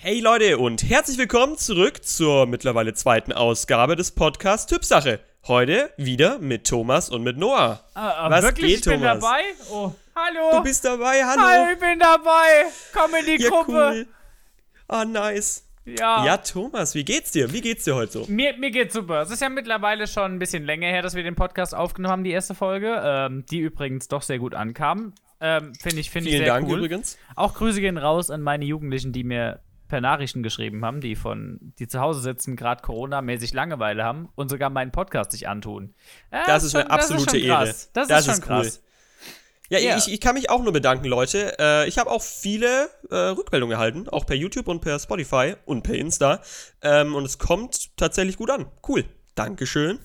Hey Leute und herzlich willkommen zurück zur mittlerweile zweiten Ausgabe des Podcasts Typsache. Heute wieder mit Thomas und mit Noah. Ah, Was wirklich? geht, ich bin Thomas? dabei? Oh, hallo. Du bist dabei, hallo. Hallo, ich bin dabei. Komm in die ja, Gruppe. cool. Ah, nice. Ja. Ja, Thomas, wie geht's dir? Wie geht's dir heute so? Mir, mir geht's super. Es ist ja mittlerweile schon ein bisschen länger her, dass wir den Podcast aufgenommen haben, die erste Folge, ähm, die übrigens doch sehr gut ankam. Ähm, Finde ich, finde ich Vielen sehr Dank cool. übrigens. Auch Grüße gehen raus an meine Jugendlichen, die mir per Nachrichten geschrieben haben, die von, die zu Hause sitzen, gerade Corona-mäßig Langeweile haben und sogar meinen Podcast sich antun. Ja, Das ist eine absolute das ist schon Ehre. Das, Das ist schon ist cool. krass. Ja, Ja. Ich, ich kann mich auch nur bedanken, Leute. Äh, ich habe auch viele äh, Rückmeldungen erhalten, auch per YouTube und per Spotify und per Insta. Ähm, und es kommt tatsächlich gut an. Cool. Dankeschön.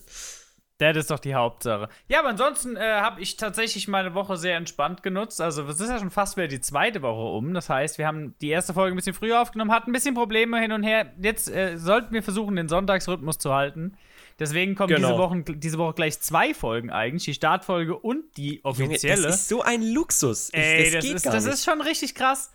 Das ist doch die Hauptsache. Ja, aber ansonsten äh, habe ich tatsächlich meine Woche sehr entspannt genutzt. Also, es ist ja schon fast wieder die zweite Woche um. Das heißt, wir haben die erste Folge ein bisschen früher aufgenommen, hatten ein bisschen Probleme hin und her. Jetzt äh, sollten wir versuchen, den Sonntagsrhythmus zu halten. Deswegen kommen Genau. diese, Wochen, diese Woche gleich zwei Folgen eigentlich: die Startfolge und die Junge, offizielle. das ist so ein Luxus. Ich- Ey, das, geht ist, das ist schon richtig krass.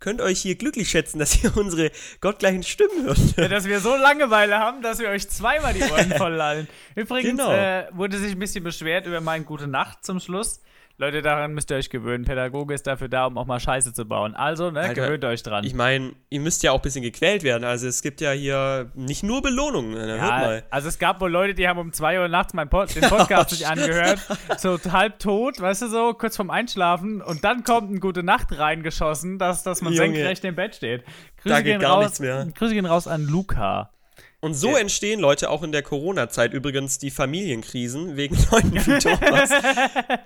Ihr könnt euch hier glücklich schätzen, dass ihr unsere gottgleichen Stimmen hört. Ja, dass wir so Langeweile haben, dass wir euch zweimal die Ohren voll lallen. Übrigens Genau. äh, wurde sich ein bisschen beschwert über mein Gute Nacht zum Schluss. Leute, daran müsst ihr euch gewöhnen. Pädagoge ist dafür da, um auch mal Scheiße zu bauen. Also, ne, Alter, gewöhnt euch dran. Ich meine, ihr müsst ja auch ein bisschen gequält werden. Also es gibt ja hier nicht nur Belohnungen. Hört ja, mal. also es gab wohl Leute, die haben um 2 Uhr nachts meinen Pod den Podcast sich angehört, so halb tot, weißt du so, kurz vorm Einschlafen und dann kommt ein Gute Nacht reingeschossen, dass, dass man Junge. senkrecht im Bett steht. Grüße Da geht gehen gar raus, nichts mehr. Grüße gehen raus an Luca. Und so entstehen, Leute, auch in der Corona-Zeit übrigens die Familienkrisen wegen Leuten wie Thomas,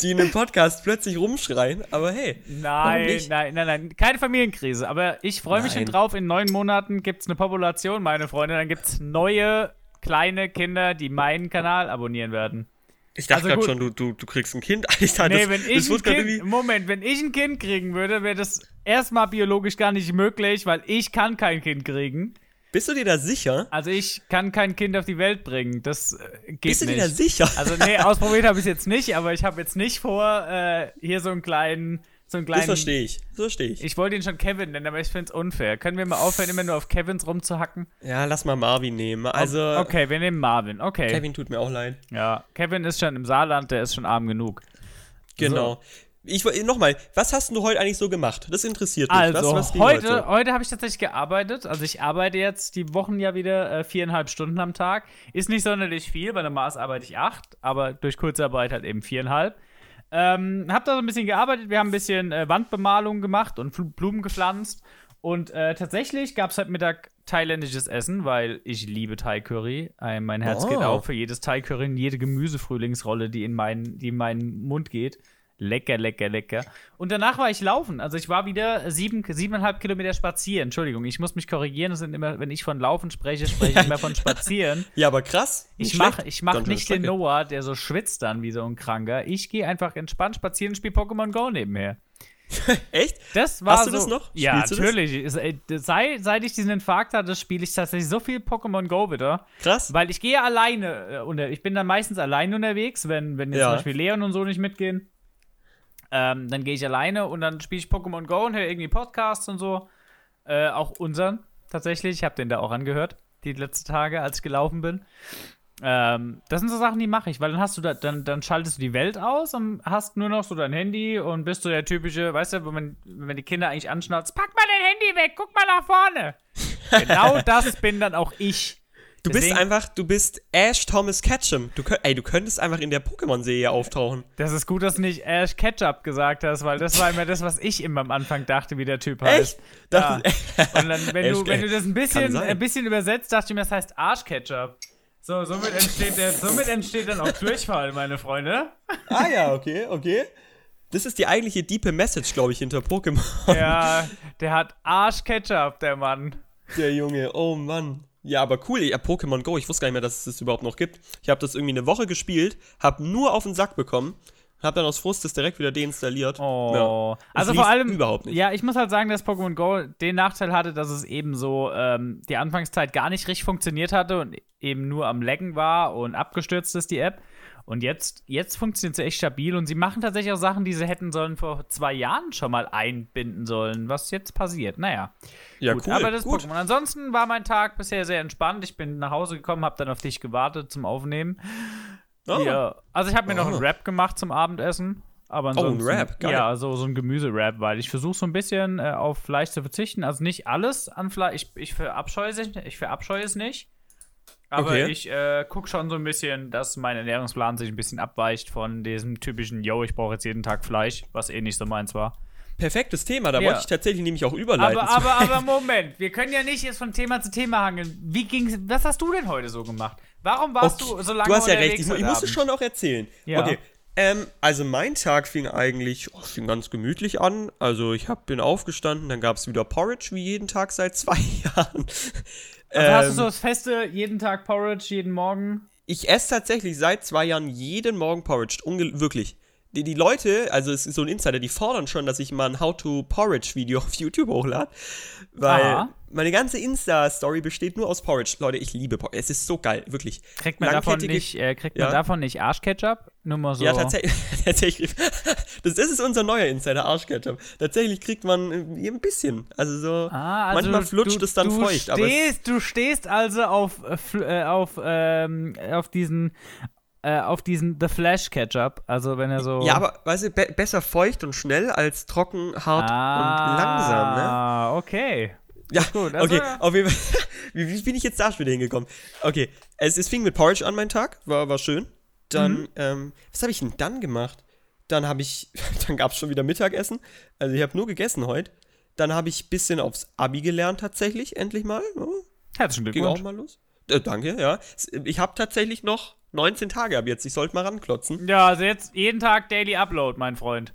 die in einem Podcast plötzlich rumschreien. Aber hey, Nein, nein, nein, nein, keine Familienkrise. Aber ich freue mich schon drauf. In neun Monaten gibt es eine Population, meine Freunde. Dann gibt es neue kleine Kinder, die meinen Kanal abonnieren werden. Ich dachte Also gerade schon, du, du, du kriegst ein Kind. Alter, Nee, das, wenn ich ein kind, Moment, wenn ich ein Kind kriegen würde, wäre das erstmal biologisch gar nicht möglich, weil ich kann kein Kind kriegen. Bist du dir da sicher? Also ich kann kein Kind auf die Welt bringen. Das äh, geht Bist du nicht. dir da sicher? Also nee, ausprobiert habe ich es jetzt nicht, aber ich habe jetzt nicht vor, äh, hier so einen kleinen, so einen kleinen. das verstehe ich. Das verstehe ich. Ich wollte ihn schon Kevin nennen, aber ich finde es unfair. Können wir mal aufhören, immer nur auf Kevins rumzuhacken? Ja, lass mal Marvin nehmen. Also, Okay, wir nehmen Marvin. Okay. Kevin tut mir auch leid. Ja, Kevin ist schon im Saarland, der ist schon arm genug. Genau. Ich nochmal, was hast du heute eigentlich so gemacht? Das interessiert mich. Also, was, was heute, so? heute habe ich tatsächlich gearbeitet. Also, ich arbeite jetzt die Wochen ja wieder äh, viereinhalb Stunden am Tag. Ist nicht sonderlich viel, bei der Maß arbeite ich acht, aber durch Kurzarbeit halt eben viereinhalb. Ähm, hab da so ein bisschen gearbeitet. Wir haben ein bisschen äh, Wandbemalung gemacht und Blumen gepflanzt. Und äh, tatsächlich gab es heute Mittag thailändisches Essen, weil ich liebe Thai-Curry. Äh, mein Herz Oh. geht auf für jedes Thai-Curry und jede Gemüsefrühlingsrolle, die in, meinen, die in meinen Mund geht. Lecker, lecker, lecker. Und danach war ich laufen. Also ich war wieder sieben, siebeneinhalb Kilometer spazieren. Entschuldigung, ich muss mich korrigieren. Das sind immer, wenn ich von Laufen spreche, spreche ich immer von spazieren. Ja, aber krass. Ich Nicht mach, schlecht. ich mach nicht den. Noah, der so schwitzt dann wie so ein Kranker. Ich gehe einfach entspannt spazieren und spiele Pokémon Go nebenher. Echt? Das war Hast du so, das noch? Ja, das? natürlich. Äh, Sei, seit ich diesen Infarkt hatte, spiele ich tatsächlich so viel Pokémon Go wieder. Krass. Weil ich gehe alleine äh, unter, ich bin dann meistens alleine unterwegs, wenn, wenn jetzt Ja. zum Beispiel Leon und so nicht mitgehen. Ähm, dann gehe ich alleine und dann spiele ich Pokémon Go und höre irgendwie Podcasts und so. Äh, auch unseren tatsächlich. Ich habe den da auch angehört, die letzten Tage, als ich gelaufen bin. Ähm, das sind so Sachen, die mache ich, weil dann hast du da, dann, dann schaltest du die Welt aus und hast nur noch so dein Handy und bist so der typische, weißt du, wenn man, wenn die Kinder eigentlich anschnauzt, pack mal dein Handy weg, guck mal nach vorne. genau das bin dann auch ich. Du bist Deswegen- einfach, du bist Ash Thomas Ketchum. Du, könnt- ey, du könntest einfach in der Pokémon-Serie auftauchen. Das ist gut, dass du nicht Ash Ketchup gesagt hast, weil das war immer das, was ich immer am Anfang dachte, wie der Typ heißt. Ja. Dachte- Und dann, wenn, du, wenn du das ein bisschen, ein bisschen übersetzt, dachte ich mir, das heißt Arschketchup. So, somit entsteht, der, somit entsteht dann auch Durchfall, meine Freunde. ah ja, okay, okay. Das ist die eigentliche diepe Message, glaube ich, hinter Pokémon. Ja, der hat Arschketchup, der Mann. Der Junge, oh Mann. Ja, aber cool, ja, Pokémon Go, ich wusste gar nicht mehr, dass es das überhaupt noch gibt. Ich habe das irgendwie eine Woche gespielt, habe nur auf den Sack bekommen, habe dann aus Frust das direkt wieder deinstalliert. Oh. Es Also vor allem. überhaupt nicht. Ja, ich muss halt sagen, dass Pokémon Go den Nachteil hatte, dass es eben so ähm, die Anfangszeit gar nicht richtig funktioniert hatte und eben nur am Laggen war und abgestürzt ist die App. Und jetzt, jetzt funktioniert sie echt stabil und sie machen tatsächlich auch Sachen, die sie hätten sollen vor zwei Jahren schon mal einbinden sollen, was jetzt passiert. Naja. Ja, gut, cool. aber das gut. Pokémon. Ansonsten war mein Tag bisher sehr entspannt. Ich bin nach Hause gekommen, habe dann auf dich gewartet zum Aufnehmen. Oh. Ja. Also ich habe mir noch Oh. einen Rap gemacht zum Abendessen. Aber ein ansonsten, Wrap, geil. Ja, so, so ein Gemüse-Rap, weil ich versuche so ein bisschen äh, auf Fleisch zu verzichten. Also nicht alles an Fleisch. Ich, ich, verabscheue es, ich verabscheue es nicht. Aber Okay. ich äh, gucke schon so ein bisschen, dass mein Ernährungsplan sich ein bisschen abweicht von diesem typischen, yo, ich brauche jetzt jeden Tag Fleisch, was eh nicht so meins war. Perfektes Thema, da Ja. wollte ich tatsächlich nämlich auch überleiten. Aber, aber, aber Moment, wir können ja nicht jetzt von Thema zu Thema hangeln. Wie ging's, was hast du denn heute so gemacht? Warum warst Okay, du so lange Du hast ja recht, ich, ich heute muss es Abend? schon auch erzählen. Ja. Okay. Ähm, also mein Tag fing eigentlich oh, fing ganz gemütlich an. Also ich hab, bin aufgestanden, dann gab es wieder Porridge wie jeden Tag seit zwei Jahren. Also hast du Ähm, so das Feste, jeden Tag Porridge, jeden Morgen? Ich esse tatsächlich seit zwei Jahren jeden Morgen Porridge. Unge wirklich. Die, die Leute, also es ist so ein Insider, die fordern schon, dass ich mal ein How-to-Porridge-Video auf YouTube hochlade. Weil Aha. meine ganze Insta-Story besteht nur aus Porridge. Leute, ich liebe Porridge. Es ist so geil, wirklich. Kriegt man davon nicht, äh, kriegt Ja. man davon nicht Arschketchup? Nur mal so. Ja, tatsächlich. tatsächlich. Das, das ist unser neuer Insider, Arschketchup. Tatsächlich kriegt man äh, ein bisschen. Also so. Ah, also manchmal flutscht du, es dann feucht. Aber Stehst, du stehst also auf, äh, äh, auf, ähm, auf diesen, äh, auf diesen The Flash Ketchup. Also wenn er so. ja, aber weißt du, be besser feucht und schnell als trocken, hart ah, und langsam, ne? Ah, okay. Ja, gut, also- okay, auf jeden Fall. Wie, wie bin ich jetzt da schon wieder hingekommen? Okay, es, es fing mit Porridge an, mein Tag, war, war schön. Dann, Mhm. ähm, was habe ich denn dann gemacht? Dann habe ich, dann gab es schon wieder Mittagessen. Also ich habe nur gegessen heute. Dann habe ich ein bisschen aufs Abi gelernt tatsächlich, endlich mal. Ja, Herzlichen ging auch Glückwunsch. mal los. Äh, danke, ja. Ich habe tatsächlich noch 19 Tage ab jetzt. Ich sollte mal ranklotzen. Ja, also jetzt jeden Tag Daily Upload, mein Freund.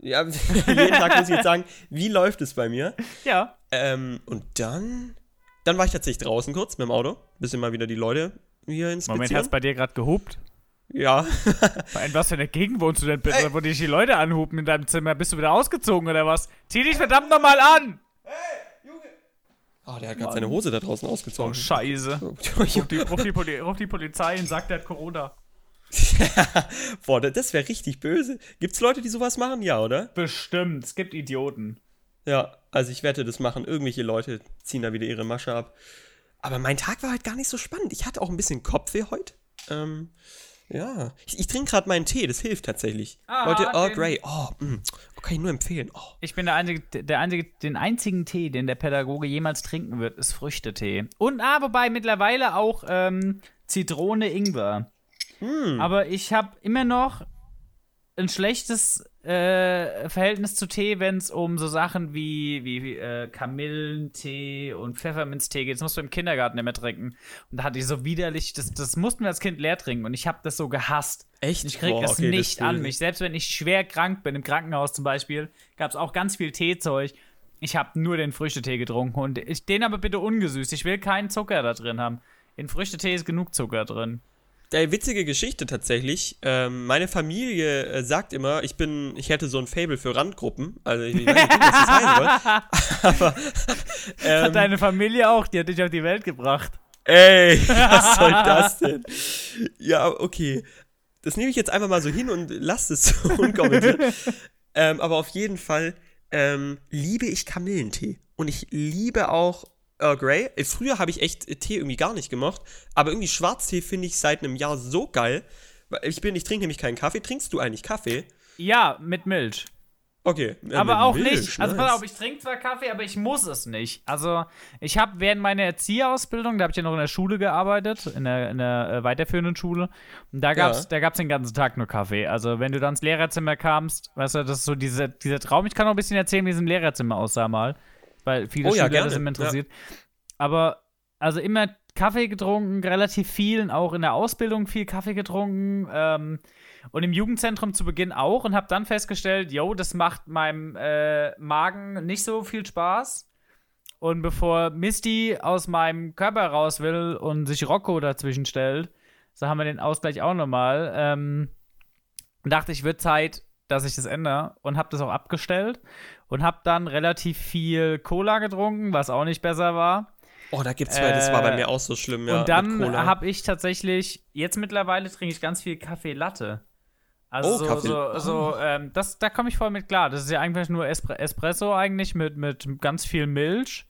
Ja, jeden Tag muss ich jetzt sagen, wie läuft es bei mir? Ja. Ähm, und dann, dann war ich tatsächlich draußen kurz mit dem Auto. Bisschen mal wieder die Leute hier inspizieren. Moment, hat's bei dir gerade gehupt? Ja. In was für einer Gegend wohnst du denn bitte, wo dich die Leute anhupen in deinem Zimmer? Bist du wieder ausgezogen oder was? Zieh dich verdammt nochmal an! Oh, der hat gerade seine Hose da draußen Oh, ausgezogen. scheiße. Ruf die, ruf, die Poli ruf die Polizei und sagt, der hat Corona. Boah, das- das wäre richtig böse. Gibt's Leute, die sowas machen? Ja, oder? Bestimmt, es gibt Idioten. Ja, also ich wette, das machen irgendwelche Leute, ziehen da wieder ihre Masche ab. Aber mein Tag war halt gar nicht so spannend. Ich hatte auch ein bisschen Kopfweh heute. Ähm, ja. Ich, ich trinke gerade meinen Tee, das hilft tatsächlich. Ah, Leute, Earl Grey. Oh, mh. kann ich nur empfehlen. Oh. Ich bin der einzige, der einzige, den einzigen Tee, den der Pädagoge jemals trinken wird, ist Früchtetee. Und, ah, wobei mittlerweile auch ähm, Zitrone, Ingwer. Aber ich habe immer noch ein schlechtes äh, Verhältnis zu Tee, wenn es um so Sachen wie, wie, wie äh, Kamillentee und Pfefferminztee geht. Das musst du im Kindergarten immer trinken. Und da hatte ich so widerlich, das, das mussten wir als Kind leer trinken. Und ich habe das so gehasst. Echt? Ich krieg Boah, es okay, das nicht ist an mich. Selbst wenn ich schwer krank bin, im Krankenhaus zum Beispiel, gab es auch ganz viel Teezeug. Ich habe nur den Früchtetee getrunken und ich, den aber bitte ungesüßt. Ich will keinen Zucker da drin haben. In Früchtetee ist genug Zucker drin. Der witzige Geschichte tatsächlich. Ähm, meine Familie äh, sagt immer, ich bin, ich hätte so ein Fable für Randgruppen. Also ich weiß nicht, was das heißen soll. Aber ähm, Hat deine Familie auch, die hat dich auf die Welt gebracht. ey, was soll das denn? Ja, okay. Das nehme ich jetzt einfach mal so hin und lasse es so unkommentiert. ähm, aber auf jeden Fall ähm, liebe ich Kamillentee. Und ich liebe auch Earl Grey. Äh, Früher habe ich echt äh, Tee irgendwie gar nicht gemocht. Aber irgendwie Schwarztee finde ich seit einem Jahr so geil. Weil Ich bin, ich trinke nämlich keinen Kaffee. Trinkst du eigentlich Kaffee? Ja, mit Milch. Okay. ja, aber mit auch Milch, nicht. Also nice. pass auf, ich trinke zwar Kaffee, aber ich muss es nicht. Also ich habe während meiner Erzieherausbildung, da habe ich ja noch in der Schule gearbeitet, in der, in der äh, weiterführenden Schule, und da gab's, Ja. da gab's den ganzen Tag nur Kaffee. Also wenn du dann ins Lehrerzimmer kamst, weißt du, das ist so diese, dieser Traum. Ich kann noch ein bisschen erzählen, wie es im Lehrerzimmer aussah mal, weil viele Oh ja, Schüler gerne. das immer interessiert. Aber also immer Kaffee getrunken, relativ viel, auch in der Ausbildung viel Kaffee getrunken. Ähm, und im Jugendzentrum zu Beginn auch und habe dann festgestellt, yo, das macht meinem äh, Magen nicht so viel Spaß. Und bevor Misty aus meinem Körper raus will und sich Rocco dazwischen stellt, so haben wir den Ausgleich auch nochmal. Ähm, dachte ich, wird Zeit, dass ich das ändere und habe das auch abgestellt und habe dann relativ viel Cola getrunken, was auch nicht besser war. Oh, da gibt's zwei, das war bei mir auch so schlimm, ja. und dann habe ich tatsächlich, jetzt mittlerweile trinke ich ganz viel Kaffee Latte. Also Oh, so, Kaffee- so, so ähm, das, da komme ich voll mit klar. Das ist ja eigentlich nur Espre Espresso eigentlich mit, mit ganz viel Milch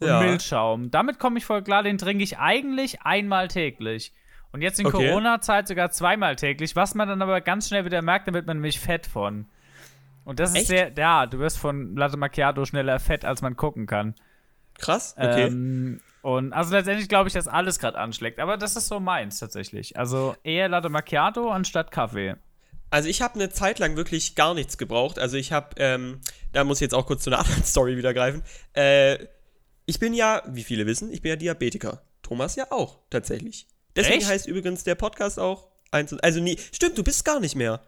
und Ja. Milchschaum. Damit komme ich voll klar, den trinke ich eigentlich einmal täglich. Und jetzt in Okay. Corona-Zeit sogar zweimal täglich, was man dann aber ganz schnell wieder merkt, da wird man nämlich fett von. Und das ist Echt? sehr, ja, du wirst von Latte Macchiato schneller fett, als man gucken kann. Krass, okay. Ähm, und also letztendlich glaube ich, dass alles gerade anschlägt. Aber das ist so meins tatsächlich. Also eher Latte Macchiato anstatt Kaffee. Also ich habe eine Zeit lang wirklich gar nichts gebraucht. Also ich habe, ähm, da muss ich jetzt auch kurz zu einer anderen Story wieder greifen. Äh, ich bin ja, wie viele wissen, ich bin ja Diabetiker. Thomas ja auch, tatsächlich. Deswegen Echt? heißt übrigens der Podcast auch eins und, also nie, stimmt, du bist gar nicht mehr.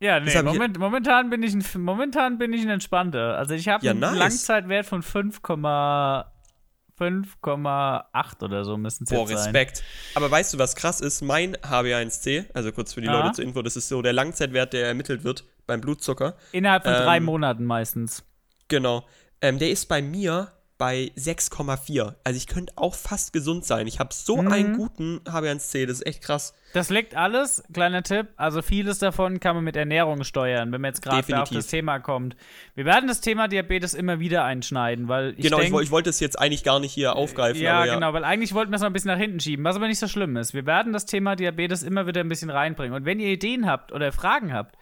Ja, nee, Moment, momentan bin ich ein, momentan bin ich ein entspannter. Also ich habe Ja, einen nice. Langzeitwert von 5,5,8 oder so müssen es Boah, sein. Respekt. Aber weißt du, was krass ist? Mein HB1C, also kurz für die Ja. Leute zur Info, das ist so der Langzeitwert, der ermittelt wird beim Blutzucker. Innerhalb von drei Ähm, Monaten meistens. Genau. Ähm, der ist bei mir bei 6,4. Also ich könnte auch fast gesund sein. Ich habe so Mhm. einen guten HB1C, das ist echt krass. Das liegt alles, kleiner Tipp, also vieles davon kann man mit Ernährung steuern, wenn man jetzt gerade auf das Thema kommt. Wir werden das Thema Diabetes immer wieder einschneiden, weil ich genau, ich, denk, woll- ich wollte es jetzt eigentlich gar nicht hier aufgreifen. Ja, aber ja, genau, weil eigentlich wollten wir es noch ein bisschen nach hinten schieben, was aber nicht so schlimm ist. Wir werden das Thema Diabetes immer wieder ein bisschen reinbringen. Und wenn ihr Ideen habt oder Fragen habt,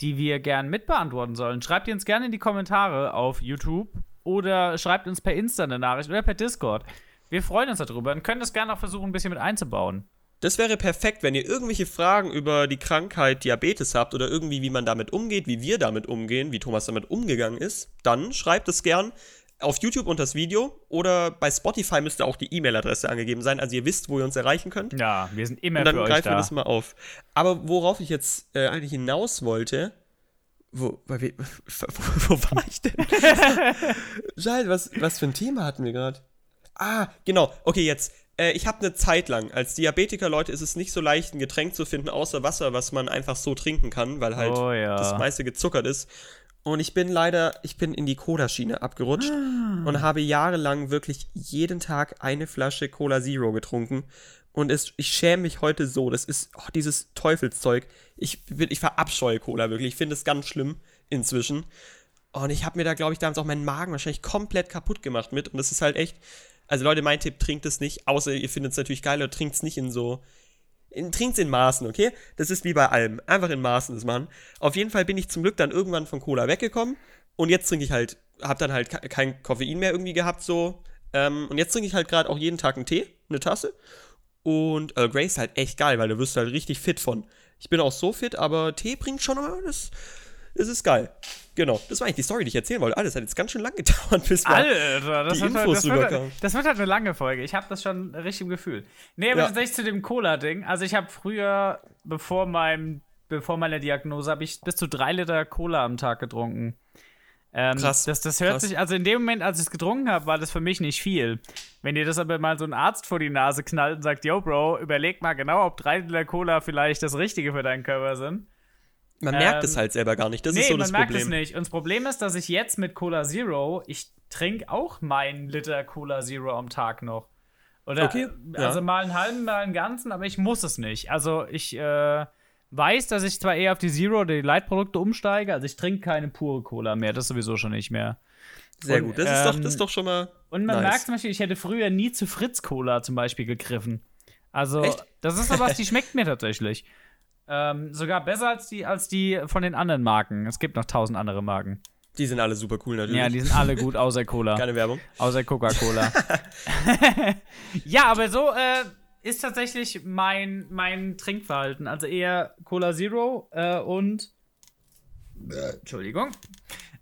die wir gern mitbeantworten sollen, schreibt die uns gerne in die Kommentare auf YouTube oder schreibt uns per Insta eine Nachricht oder per Discord. Wir freuen uns darüber und können das gerne auch versuchen, ein bisschen mit einzubauen. Das wäre perfekt, wenn ihr irgendwelche Fragen über die Krankheit Diabetes habt oder irgendwie, wie man damit umgeht, wie wir damit umgehen, wie Thomas damit umgegangen ist, dann schreibt es gern auf YouTube unter das Video oder bei Spotify müsste auch die E-Mail-Adresse angegeben sein, also ihr wisst, wo ihr uns erreichen könnt. Ja, wir sind immer Und dann für euch greifen wir da. das mal auf. Aber worauf ich jetzt äh, eigentlich hinaus wollte, wo, bei we- wo, wo war ich denn? Scheiße, was, was für ein Thema hatten wir gerade? Ah, genau. Okay, jetzt. Äh, ich habe eine Zeit lang, als Diabetiker, Leute, ist es nicht so leicht, ein Getränk zu finden, außer Wasser, was man einfach so trinken kann, weil halt Oh ja. das meiste gezuckert ist. Und ich bin leider, ich bin in die Cola-Schiene abgerutscht Ah. und habe jahrelang wirklich jeden Tag eine Flasche Cola Zero getrunken. Und es, ich schäme mich heute so. Das ist oh, dieses Teufelszeug. Ich, ich verabscheue Cola wirklich. Ich finde es ganz schlimm inzwischen. Und ich habe mir da, glaube ich, damals auch meinen Magen wahrscheinlich komplett kaputt gemacht mit. Und das ist halt echt. Also, Leute, mein Tipp, trinkt es nicht. Außer ihr findet es natürlich geil oder trinkt es nicht in so. In, trinkt's in Maßen, okay? Das ist wie bei allem. Einfach in Maßen das machen. Auf jeden Fall bin ich zum Glück dann irgendwann von Cola weggekommen. Und jetzt trinke ich halt, hab dann halt ke- kein Koffein mehr irgendwie gehabt, so. Ähm, und jetzt trinke ich halt gerade auch jeden Tag einen Tee, eine Tasse. Und Earl Grey ist halt echt geil, weil du wirst halt richtig fit von. Ich bin auch so fit, aber Tee bringt schon immer, das, das ist geil. Genau, das war eigentlich die Story, die ich erzählen wollte. Alles hat jetzt ganz schön lang gedauert, bis wir Alter, das, die wird, halt- Infos das, wird, rüberkamen. das wird halt eine lange Folge. Ich habe das schon richtig im Gefühl. Nee, aber Ja. tatsächlich zu dem Cola-Ding. Also ich habe früher, bevor, meinem, bevor meiner Diagnose, habe ich bis zu drei Liter Cola am Tag getrunken. Ähm, Krass, Das, das hört krass. sich, also in dem Moment, als ich es getrunken habe, war das für mich nicht viel. Wenn dir das aber mal so ein Arzt vor die Nase knallt und sagt, yo, Bro, überleg mal genau, ob drei Liter Cola vielleicht das Richtige für deinen Körper sind. Man merkt Ähm, es halt selber gar nicht. Das nee, ist so man das merkt Problem. es nicht. Und das Problem ist, dass ich jetzt mit Cola Zero, ich trinke auch meinen Liter Cola Zero am Tag noch. Oder, Okay, ja. also mal einen halben, mal einen ganzen, aber ich muss es nicht. Also ich äh, weiß, dass ich zwar eher auf die Zero oder die Light-Produkte umsteige, also ich trinke keine pure Cola mehr, das sowieso schon nicht mehr. Sehr Und, gut. Das ist, doch, ähm, das ist doch schon mal. Und man nice. merkt zum Beispiel, ich hätte früher nie zu Fritz Cola zum Beispiel gegriffen. Also, Echt? das ist sowas, die schmeckt mir tatsächlich. Ähm, sogar besser als die, als die von den anderen Marken. Es gibt noch tausend andere Marken. Die sind alle super cool natürlich. Ja, die sind alle gut, außer Cola. Keine Werbung. Außer Coca-Cola. ja, aber so äh, ist tatsächlich mein, mein Trinkverhalten. Also eher Cola Zero äh, und. Äh, Entschuldigung.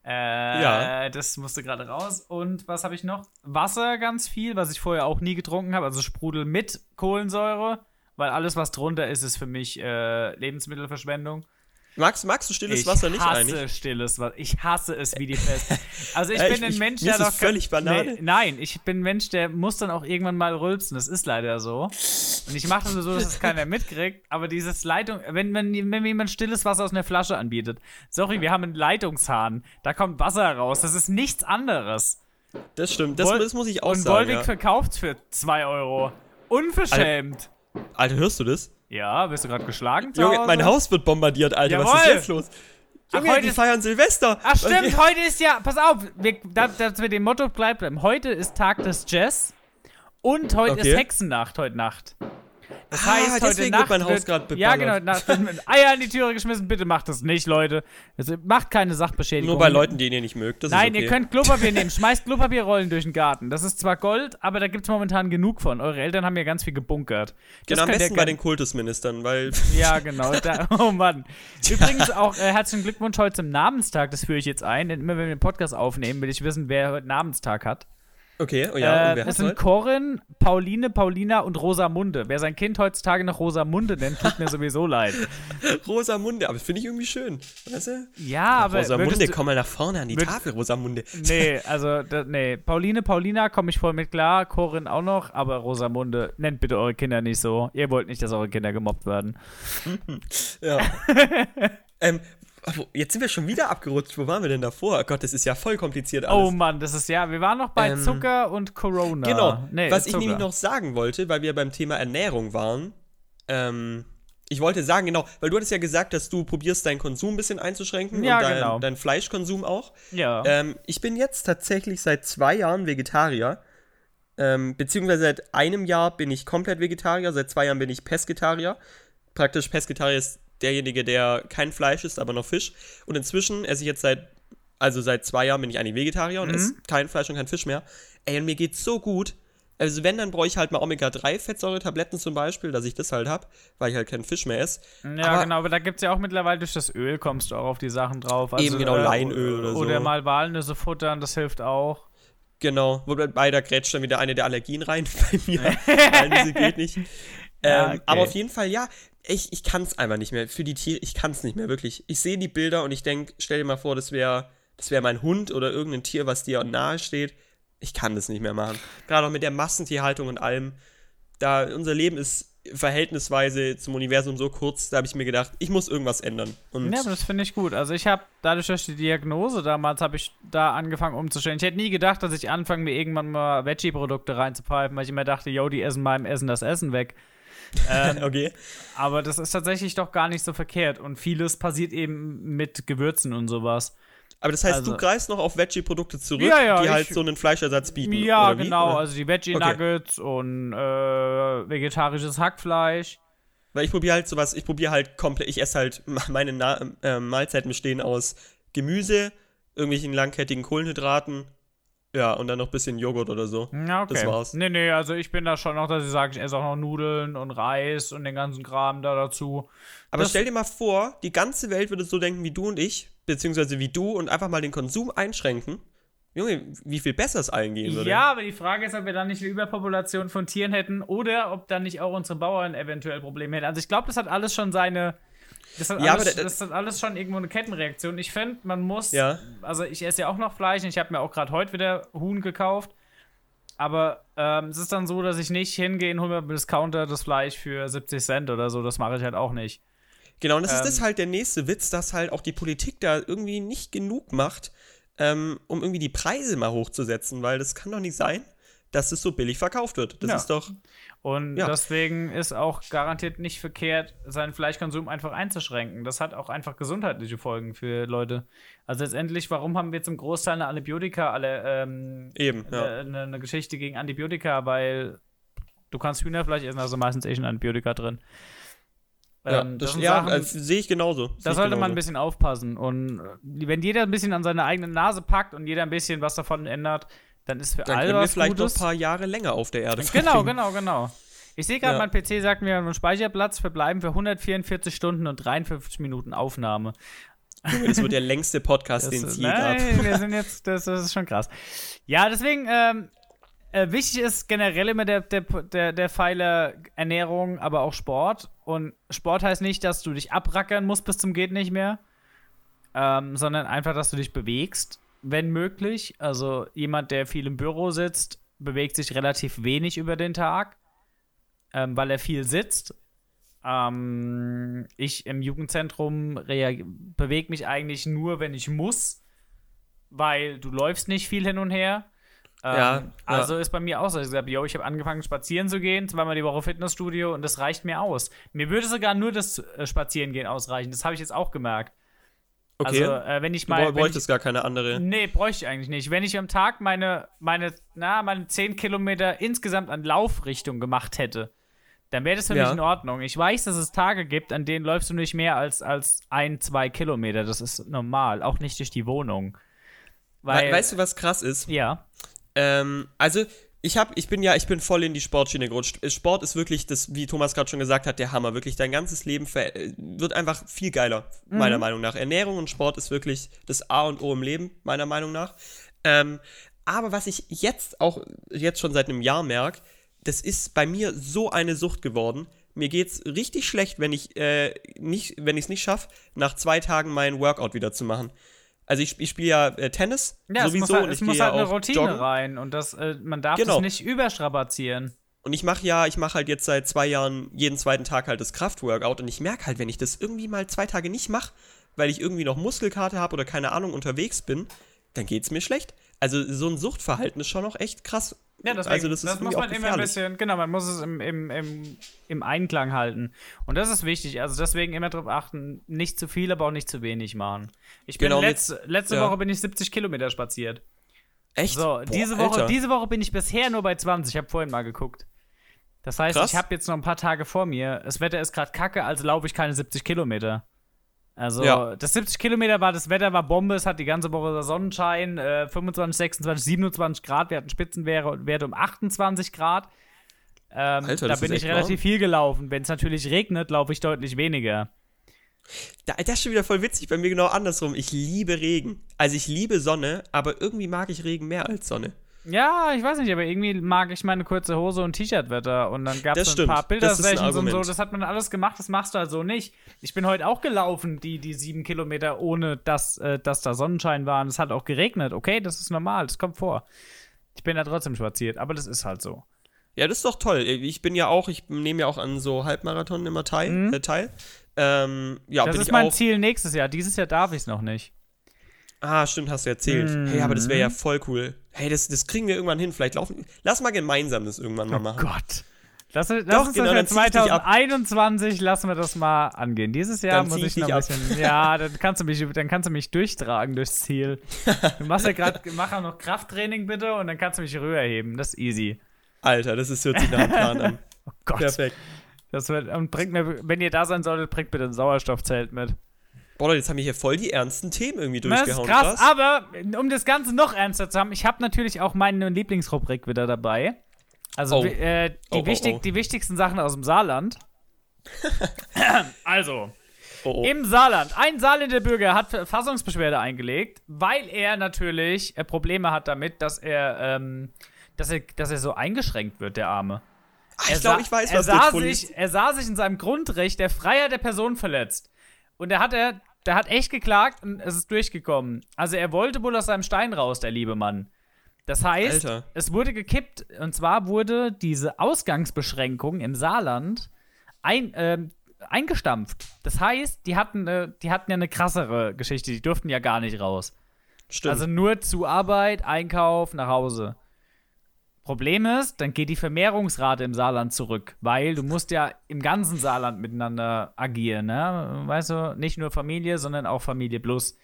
Äh, Ja. Das musste gerade raus. Und was habe ich noch? Wasser ganz viel, was ich vorher auch nie getrunken habe. Also Sprudel mit Kohlensäure. Weil alles, was drunter ist, ist für mich äh, Lebensmittelverschwendung. Magst, magst du stilles ich Wasser nicht hasse eigentlich? stilles Wasser. Ich hasse es wie die Pest. Also ich Äh, bin ich- ein ich- Mensch, der doch völlig Banane. Nee, nein, ich bin ein Mensch, der muss dann auch irgendwann mal rülpsen. Das ist leider so. Und ich mache das nur so, dass es keiner mitkriegt. Aber dieses Leitung, wenn, wenn, wenn mir jemand stilles Wasser aus einer Flasche anbietet, sorry, wir haben einen Leitungshahn, da kommt Wasser raus. Das ist nichts anderes. Das stimmt, das, das muss ich auch Und sagen. Volvic Ja. verkauft's für 2 Euro. Unverschämt. Alter, hörst du das? Ja, wirst du gerade geschlagen? zu Junge, Hause? mein Haus wird bombardiert, Alter. Was ist Jawohl. jetzt los? Ach, Junge, heute die ist- feiern Silvester. Ach stimmt, heute ist ja, pass auf, wir, da, dass wir dem Motto bleiben. Heute ist Tag des Jazz und heute Okay. ist Hexennacht, heute Nacht. Das Ah, heißt, heute Nacht wird mein Haus grad Ja, genau, Nacht wird mit Eier in die Türe geschmissen. Bitte macht das nicht, Leute. Also, macht keine Sachbeschädigung. Nur bei Leuten, die ihr nicht mögt. Das Nein, okay. ihr könnt Klopapier nehmen. Schmeißt Klopapierrollen durch den Garten. Das ist zwar Gold, aber da gibt es momentan genug von. Eure Eltern haben ja ganz viel gebunkert. Das Genau, am besten bei den Kultusministern, weil. Ja, genau. Da, oh Mann. Übrigens auch äh, herzlichen Glückwunsch heute zum Namenstag. Das führe ich jetzt ein. Denn immer wenn wir den Podcast aufnehmen, will ich wissen, wer heute Namenstag hat. Okay, oh ja, äh, und wer es hat sind heute? Corinne, Pauline, Paulina und Rosamunde. Wer sein Kind heutzutage noch Rosamunde nennt, tut mir sowieso leid. Rosamunde, aber das finde ich irgendwie schön. Weißt du? Ja, aber. Rosamunde, komm mal nach vorne an die Tafel, Rosamunde. Nee, also, da, nee. Pauline, Paulina komme ich voll mit klar. Corinne auch noch. Aber Rosamunde, nennt bitte eure Kinder nicht so. Ihr wollt nicht, dass eure Kinder gemobbt werden. Ja. ähm, jetzt sind wir schon wieder abgerutscht. Wo waren wir denn davor? Oh Gott, das ist ja voll kompliziert alles. Oh Mann, das ist ja. Wir waren noch bei Ähm, Zucker und Corona. Genau. Nee, Was ich Zucker. nämlich noch sagen wollte, weil wir beim Thema Ernährung waren, ähm, ich wollte sagen, genau, weil du hattest ja gesagt, dass du probierst, deinen Konsum ein bisschen einzuschränken Ja, und dein, genau. deinen Fleischkonsum auch. Ja. Ähm, ich bin jetzt tatsächlich seit zwei Jahren Vegetarier. Ähm, beziehungsweise seit einem Jahr bin ich komplett Vegetarier, seit zwei Jahren bin ich Pesketarier. Praktisch Pesketarier ist derjenige, der kein Fleisch isst, aber noch Fisch. Und inzwischen esse ich jetzt seit, also seit zwei Jahren bin ich eigentlich Vegetarier und Mhm. esse kein Fleisch und kein Fisch mehr. Ey, und mir geht's so gut. Also wenn, dann brauche ich halt mal Omega-3-Fettsäure-Tabletten zum Beispiel, dass ich das halt hab, weil ich halt keinen Fisch mehr esse. Ja, Aber- genau, aber da gibt es ja auch mittlerweile durch das Öl kommst du auch auf die Sachen drauf. Also, Eben, genau, Leinöl oder so. Oder mal Walnüsse futtern, das hilft auch. Genau, wobei da grätscht dann wieder eine der Allergien rein bei mir. Walnüsse geht nicht. Ja, Ähm, okay. Aber auf jeden Fall, ja, ich, ich kann es einfach nicht mehr. Für die Tiere, ich kann es nicht mehr, wirklich. Ich sehe die Bilder und ich denke, stell dir mal vor, das wäre das wär mein Hund oder irgendein Tier, was dir nahe steht. Ich kann das nicht mehr machen. Gerade auch mit der Massentierhaltung und allem. Da unser Leben ist verhältnisweise zum Universum so kurz, da habe ich mir gedacht, ich muss irgendwas ändern. Und Ja, aber das finde ich gut. Also ich habe dadurch durch die Diagnose damals habe ich da angefangen umzustellen. Ich hätte nie gedacht, dass ich anfange, mir irgendwann mal Veggie-Produkte reinzupfeifen, weil ich immer dachte, yo, die essen beim Essen das Essen weg. Ähm, okay. aber das ist tatsächlich doch gar nicht so verkehrt. Und vieles passiert eben mit Gewürzen und sowas. Aber das heißt, Also- du greifst noch auf Veggie-Produkte zurück, Ja, ja, die ich- halt so einen Fleischersatz bieten. Ja, wie? genau. Oder? Also die Veggie Okay. Nuggets und äh, vegetarisches Hackfleisch. Weil ich probiere halt sowas, ich probiere halt komplett, ich esse halt, meine Na äh, Mahlzeiten bestehen aus Gemüse, irgendwelchen langkettigen Kohlenhydraten, ja, und dann noch ein bisschen Joghurt oder so. Ja, okay. Das war's. Nee, nee, also ich bin da schon noch, dass ich sage, ich esse auch noch Nudeln und Reis und den ganzen Kram da dazu. Aber Das- stell dir mal vor, die ganze Welt würde so denken wie du und ich, beziehungsweise wie du und einfach mal den Konsum einschränken. Junge, wie viel besser es allen gehen würde. Ja, aber die Frage ist, ob wir dann nicht eine Überpopulation von Tieren hätten oder ob dann nicht auch unsere Bauern eventuell Probleme hätten. Also ich glaube, das hat alles schon seine. Das hat, Ja, alles, das hat alles schon irgendwo eine Kettenreaktion. Ich finde, man muss. Ja. Also ich esse ja auch noch Fleisch und ich habe mir auch gerade heute wieder Huhn gekauft. Aber ähm, es ist dann so, dass ich nicht hingehe und hole mir beim Discounter das Fleisch für 70 Cent oder so. Das mache ich halt auch nicht. Genau, und das ist Ähm, das halt der nächste Witz, dass halt auch die Politik da irgendwie nicht genug macht, ähm, um irgendwie die Preise mal hochzusetzen, weil das kann doch nicht sein, dass es so billig verkauft wird. Das Ja. ist doch. Und Ja. deswegen ist auch garantiert nicht verkehrt, seinen Fleischkonsum einfach einzuschränken. Das hat auch einfach gesundheitliche Folgen für Leute. Also letztendlich, warum haben wir zum Großteil eine Antibiotika, alle ähm, Eben, ja. eine, eine Geschichte gegen Antibiotika, weil du kannst Hühnerfleisch essen, also meistens eh schon Antibiotika drin. Ja, Ähm, das, sind ja sehe ich genauso. Da sollte man ein genauso. bisschen aufpassen. Und wenn jeder ein bisschen an seine eigene Nase packt und jeder ein bisschen was davon ändert, dann ist für Dann alle können wir was vielleicht Gutes. noch ein paar Jahre länger auf der Erde Genau, verbringen. genau, genau. Ich sehe gerade, Ja. mein PC sagt mir, einen Speicherplatz verbleiben für 144 Stunden und 53 Minuten Aufnahme. Das wird der längste Podcast, den es je gab. nein, wir sind jetzt, das, das ist schon krass. Ja, deswegen, ähm, äh, wichtig ist generell immer der, der, der, der Pfeiler Ernährung, aber auch Sport. Und Sport heißt nicht, dass du dich abrackern musst bis zum geht nicht mehr, ähm, sondern einfach, dass du dich bewegst, wenn möglich. Also jemand, der viel im Büro sitzt, bewegt sich relativ wenig über den Tag, ähm, weil er viel sitzt. Ähm, ich im Jugendzentrum bewege mich eigentlich nur, wenn ich muss, weil du läufst nicht viel hin und her. Ähm, Ja, Also ist bei mir auch so. Ich habe yo, ich habe angefangen spazieren zu gehen, zweimal die Woche Fitnessstudio und das reicht mir aus. Mir würde sogar nur das äh, Spazierengehen ausreichen. Das habe ich jetzt auch gemerkt. Okay. Also, äh, wenn ich du mal. bräu- wenn ich, bräuchtest gar keine andere. Nee, bräuchte ich eigentlich nicht. Wenn ich am Tag meine, meine, na, meine 10 Kilometer insgesamt an Laufrichtung gemacht hätte, dann wäre das für Ja. mich in Ordnung. Ich weiß, dass es Tage gibt, an denen läufst du nicht mehr als, als ein, zwei Kilometer. Das ist normal. Auch nicht durch die Wohnung. Weil, We weißt du, was krass ist? ja. Ähm, also, ich hab, ich bin ja, ich bin voll in die Sportschiene gerutscht. Sport ist wirklich das, wie Thomas gerade schon gesagt hat, der Hammer. Wirklich, dein ganzes Leben äh, wird einfach viel geiler, meiner Meinung nach. Ernährung und Sport ist wirklich das A und O im Leben, meiner Meinung nach. Ähm, aber was ich jetzt auch, jetzt schon seit einem Jahr merke, das ist bei mir so eine Sucht geworden. Mir geht's richtig schlecht, wenn ich äh, nicht, wenn ich es nicht schaffe, nach zwei Tagen meinen Workout wieder zu machen. Also ich, ich spiele ja äh, Tennis Ja, sowieso es muss halt, und es ich muss halt ja eine Routine joggen. rein und das, äh, man darf Genau. das nicht überstrapazieren. Und ich mache ja, ich mache halt jetzt seit zwei Jahren jeden zweiten Tag halt das Kraftworkout und ich merke halt, wenn ich das irgendwie mal zwei Tage nicht mache, weil ich irgendwie noch Muskelkater habe oder keine Ahnung unterwegs bin, dann geht's mir schlecht. Also so ein Suchtverhalten ist schon noch echt krass. Ja, deswegen, also das ist muss man immer ein bisschen, genau, man muss es im, im, im, im Einklang halten. Und das ist wichtig. Also deswegen immer darauf achten, nicht zu viel, aber auch nicht zu wenig machen. Ich bin Genau, letzte, letzte ja. Woche bin ich 70 Kilometer spaziert. Echt? So, Boah, diese, Woche, Alter. diese Woche bin ich bisher nur bei 20. Ich habe vorhin mal geguckt. Das heißt, Krass. ich habe jetzt noch ein paar Tage vor mir. Das Wetter ist gerade kacke, also laufe ich keine 70 Kilometer. Also, Ja. das 70 Kilometer war, das Wetter war Bombe, es hat die ganze Woche Sonnenschein, äh, 25, 26, 27 Grad, wir hatten Spitzenwerte Werte um 28 Grad. Ähm, Alter, da bin ich relativ warm. viel gelaufen. Wenn es natürlich regnet, laufe ich deutlich weniger. Da, das ist schon wieder voll witzig, bei mir genau andersrum. Ich liebe Regen. Also ich liebe Sonne, aber irgendwie mag ich Regen mehr als Sonne. Ja, ich weiß nicht, aber irgendwie mag ich meine kurze Hose und T-Shirt-Wetter. Und dann gab es ein paar Bildersessions und so. Das hat man alles gemacht, das machst du halt so nicht. Ich bin heute auch gelaufen, die, die sieben Kilometer, ohne dass, äh, dass da Sonnenschein war. Und es hat auch geregnet. Okay, das ist normal, das kommt vor. Ich bin da trotzdem spaziert, aber das ist halt so. Ja, das ist doch toll. Ich bin ja auch, ich nehme ja auch an so Halbmarathon immer teil. Äh, teil. Ähm, ja, Mhm. Das bin ist mein auch. Ziel nächstes Jahr. Dieses Jahr darf ich es noch nicht. Ah, stimmt, hast du erzählt. Hey, aber das wäre Mhm. ja voll cool. Hey, das, das kriegen wir irgendwann hin. Vielleicht laufen. Lass mal gemeinsam das irgendwann mal machen. Gott. Lass, lass Doch, uns genau, das für dann zieh ich dich ab. 2021 lassen wir das mal angehen. Dieses Jahr Dann muss ich ich noch ein bisschen. Ja, dann kannst du mich, dann kannst du mich durchtragen durchs Ziel. Du machst ja gerade, mach auch noch Krafttraining bitte und dann kannst du mich rüber heben. Das ist easy. Alter, das ist hört sich nach einem Plan an. Oh Gott. Perfekt. Das wird, und bringt mir, wenn ihr da sein solltet, bringt bitte ein Sauerstoffzelt mit. Boah, jetzt haben wir hier voll die ernsten Themen irgendwie Das ist durchgehauen. krass, aber um das Ganze noch ernster zu haben, ich habe natürlich auch meine Lieblingsrubrik wieder dabei. Also Oh. äh, die, Oh, oh, wichtig, oh. die wichtigsten Sachen aus dem Saarland. also, Oh, oh. Im Saarland. Ein Saarländer Bürger hat Verfassungsbeschwerde eingelegt, weil er natürlich äh, Probleme hat damit, dass er, ähm, dass er, dass er so eingeschränkt wird, der Arme. Er ich glaube, sah- ich weiß, er was sah du tust. sich, Er sah sich in seinem Grundrecht der Freiheit der Person verletzt. Und er hat er, der hat echt geklagt und es ist durchgekommen. Also er wollte wohl aus seinem Stein raus, der liebe Mann. Das heißt, Alter. es wurde gekippt. Und zwar wurde diese Ausgangsbeschränkung im Saarland ein, ähm, eingestampft. Das heißt, die hatten, äh, die hatten ja eine krassere Geschichte. Die durften ja gar nicht raus. Stimmt. Also nur zu Arbeit, Einkauf, nach Hause. Problem ist, dann geht die Vermehrungsrate im Saarland zurück, weil du musst ja im ganzen Saarland miteinander agieren, ne? Weißt du, nicht nur Familie, sondern auch Familie plus.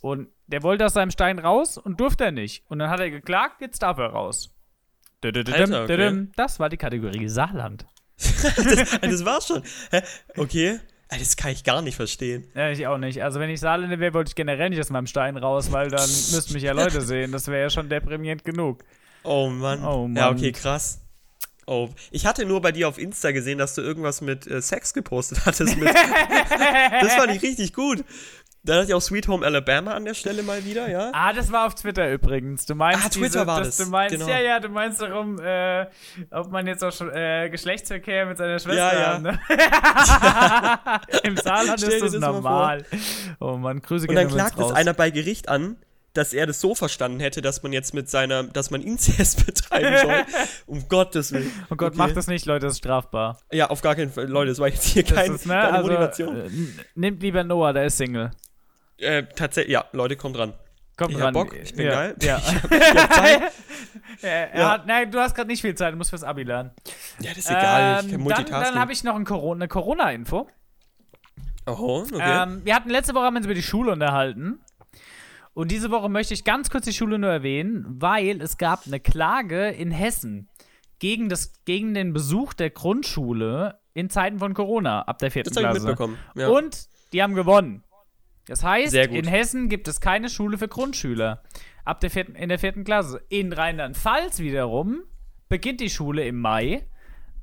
Und der wollte aus seinem Stein raus und durfte er nicht. Und dann hat er geklagt, jetzt darf er raus. Alter, okay. Das war die Kategorie Saarland. das, das war's schon. Hä? Okay. Das kann ich gar nicht verstehen. Ja, ich auch nicht. Also wenn ich Saarländer wäre, wollte ich generell nicht aus meinem Stein raus, weil dann müssten mich ja Leute sehen. Das wäre ja schon deprimierend genug. Oh Mann. Oh Ja, Mann. okay, krass. Oh, ich hatte nur bei dir auf Insta gesehen, dass du irgendwas mit äh, Sex gepostet hattest. Das fand ich richtig gut. Da hatte ich auch Sweet Home Alabama an der Stelle mal wieder, ja? Ah, das war auf Twitter übrigens. Du meinst Ah, Twitter diese, war das, Du meinst, genau. ja, ja, du meinst darum, äh, ob man jetzt auch äh, Geschlechtsverkehr mit seiner Schwester Ja, ja. hat. Ne? Im Saarland ist das, das mal normal. Oh Mann, Grüße Und dann klagt es einer bei Gericht an, dass er das so verstanden hätte, dass man jetzt mit seiner, dass man Inzest betreiben soll. um Gottes Willen. Oh Gott, Okay. macht das nicht, Leute, das ist strafbar. Ja, auf gar keinen Fall. Leute, das war jetzt hier kein, ist, ne, keine also, Motivation. äh, n- nimmt lieber Noah, der ist Single. Äh, tatsächlich, ja, Leute, kommt dran. Kommt Ich ran. hab Bock, ich bin ja. geil. Ja. Ich hab Zeit. er, Ja. hat, nein, du hast gerade nicht viel Zeit, du musst fürs Abi lernen. Ja, das ist egal, ich Ähm, kann dann Multitasking. dann habe ich noch ein Corona, eine Corona-Info. Oh, okay. Ähm, wir hatten letzte Woche haben wir uns über die Schule unterhalten. Und diese Woche möchte ich ganz kurz die Schule nur erwähnen, weil es gab eine Klage in Hessen gegen, das, gegen den Besuch der Grundschule in Zeiten von Corona ab der vierten das habe ich Klasse. mitbekommen. Ja. Und die haben gewonnen. Das heißt, in Hessen gibt es keine Schule für Grundschüler ab der vierten, in der vierten Klasse. In Rheinland-Pfalz wiederum beginnt die Schule im Mai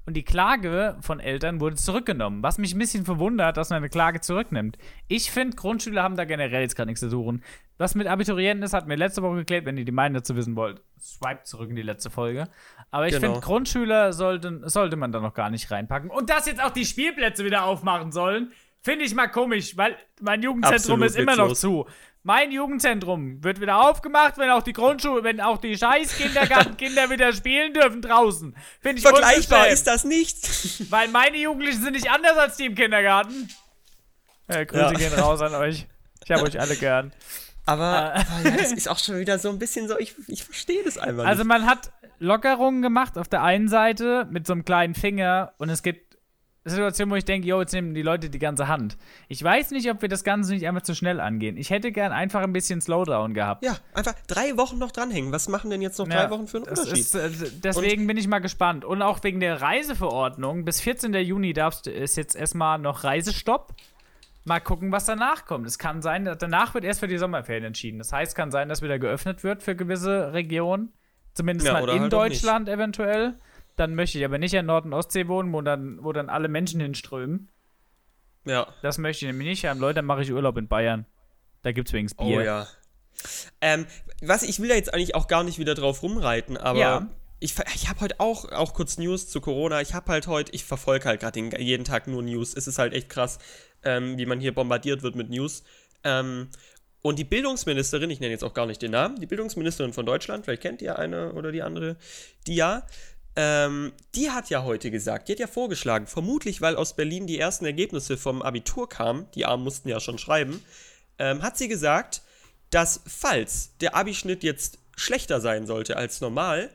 und die Klage von Eltern wurde zurückgenommen. Was mich ein bisschen verwundert, dass man eine Klage zurücknimmt. Ich finde, Grundschüler haben da generell jetzt gar nichts zu suchen. Was mit Abiturienten ist, hatten wir letzte Woche geklärt. Wenn ihr die Meinung dazu wissen wollt, swipe zurück in die letzte Folge. Aber ich Genau. finde, Grundschüler sollten, sollte man da noch gar nicht reinpacken. Und dass jetzt auch die Spielplätze wieder aufmachen sollen, finde ich mal komisch, weil mein Jugendzentrum Absolut ist immer noch witzlos. zu. Mein Jugendzentrum wird wieder aufgemacht, wenn auch die Grundschule, wenn auch die scheiß Kindergartenkinder wieder spielen dürfen draußen. Finde ich Vergleichbar ist das nicht. Weil meine Jugendlichen sind nicht anders als die im Kindergarten. Äh, Grüße Ja. gehen raus an euch. Ich habe euch alle gern. Aber, Äh. aber ja, das ist auch schon wieder so ein bisschen so, ich, ich verstehe das einfach Also nicht. man hat Lockerungen gemacht auf der einen Seite mit so einem kleinen Finger und es gibt Situationen, wo ich denke, yo, jetzt nehmen die Leute die ganze Hand. Ich weiß nicht, ob wir das Ganze nicht einfach zu schnell angehen. Ich hätte gern einfach ein bisschen Slowdown gehabt. Ja, einfach drei Wochen noch dranhängen. Was machen denn jetzt noch drei Ja, Wochen für einen Unterschied? Ist, äh, deswegen bin ich mal gespannt. Und auch wegen der Reiseverordnung. Bis 14. Juni darfst, ist jetzt erstmal noch Reisestopp. Mal gucken, was danach kommt. Es kann sein, danach wird erst für die Sommerferien entschieden. Das heißt, kann sein, dass wieder geöffnet wird für gewisse Regionen. Zumindest Ja, mal in halt Deutschland eventuell. Dann möchte ich aber nicht in Nord- und Ostsee wohnen, wo dann, wo dann alle Menschen hinströmen. ja. Das möchte ich nämlich nicht haben. Leute, dann mache ich Urlaub in Bayern. Da gibt es wenigstens Bier. Oh ja. Ähm, was, ich will da jetzt eigentlich auch gar nicht wieder drauf rumreiten, aber Ja. ich, ich habe heute auch, auch kurz News zu Corona. Ich habe halt heute, ich verfolge halt gerade jeden Tag nur News. Es ist halt echt krass, ähm, wie man hier bombardiert wird mit News. Ähm, und die Bildungsministerin, ich nenne jetzt auch gar nicht den Namen, die Bildungsministerin von Deutschland, vielleicht kennt ihr eine oder die andere, die ja, ähm, die hat ja heute gesagt, die hat ja vorgeschlagen, vermutlich weil aus Berlin die ersten Ergebnisse vom Abitur kamen, die Armen mussten ja schon schreiben, ähm, hat sie gesagt, dass falls der Abischnitt jetzt schlechter sein sollte als normal,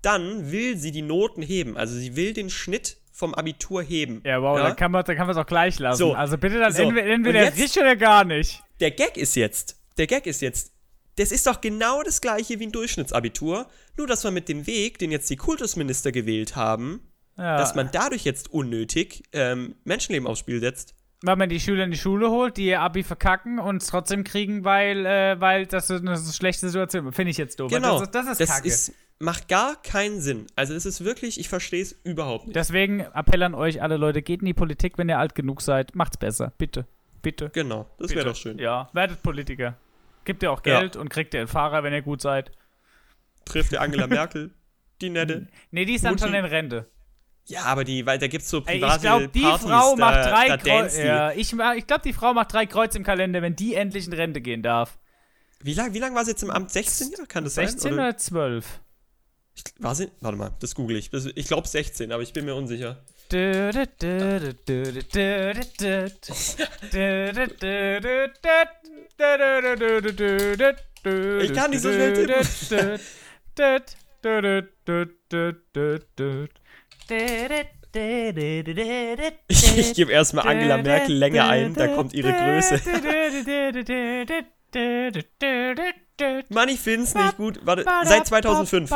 dann will sie die Noten heben. Also sie will den Schnitt vom Abitur heben. Ja, wow, Ja? dann kann man es auch gleich lassen. So. Also bitte dann So. entweder, entweder jetzt- richtig oder gar nicht. Der Gag ist jetzt, der Gag ist jetzt, das ist doch genau das gleiche wie ein Durchschnittsabitur, nur dass man mit dem Weg, den jetzt die Kultusminister gewählt haben, Ja. dass man dadurch jetzt unnötig ähm, Menschenleben aufs Spiel setzt. weil man die Schüler in die Schule holt, die ihr Abi verkacken und es trotzdem kriegen, weil, äh, weil das ist eine schlechte Situation ist. Finde ich jetzt doof. Genau. Das, ist- das ist das kacke. ist, macht gar keinen Sinn. Also es ist wirklich, ich verstehe es überhaupt nicht. Deswegen Appell an euch alle Leute, geht in die Politik, wenn ihr alt genug seid. Macht's besser. Bitte. Bitte. Genau, das wäre doch schön. Ja, werdet Politiker. Gebt ihr auch Ja. Geld und kriegt ihr einen Fahrer, wenn ihr gut seid. Trifft der Angela Merkel, die nette. Nee, die ist dann Mutti. schon in Rente. Ja, aber die, weil da gibt es so Ey, private ich glaube, die Partys, Frau da, macht drei da die. Ja, ich ich glaube, die Frau macht drei Kreuze im Kalender, wenn die endlich in Rente gehen darf. Wie lange wie lang war sie jetzt im Amt? 16 Jahre? Kann das 16 sein? oder 12? Ich, war sie? Warte mal, das google ich. Das, ich glaube 16, aber ich bin mir unsicher. Ich kann nicht so schnell Ich, ich gebe erstmal Angela Merkel länger ein, da kommt ihre Größe. Mann, ich find's nicht gut. Warte, seit 2005.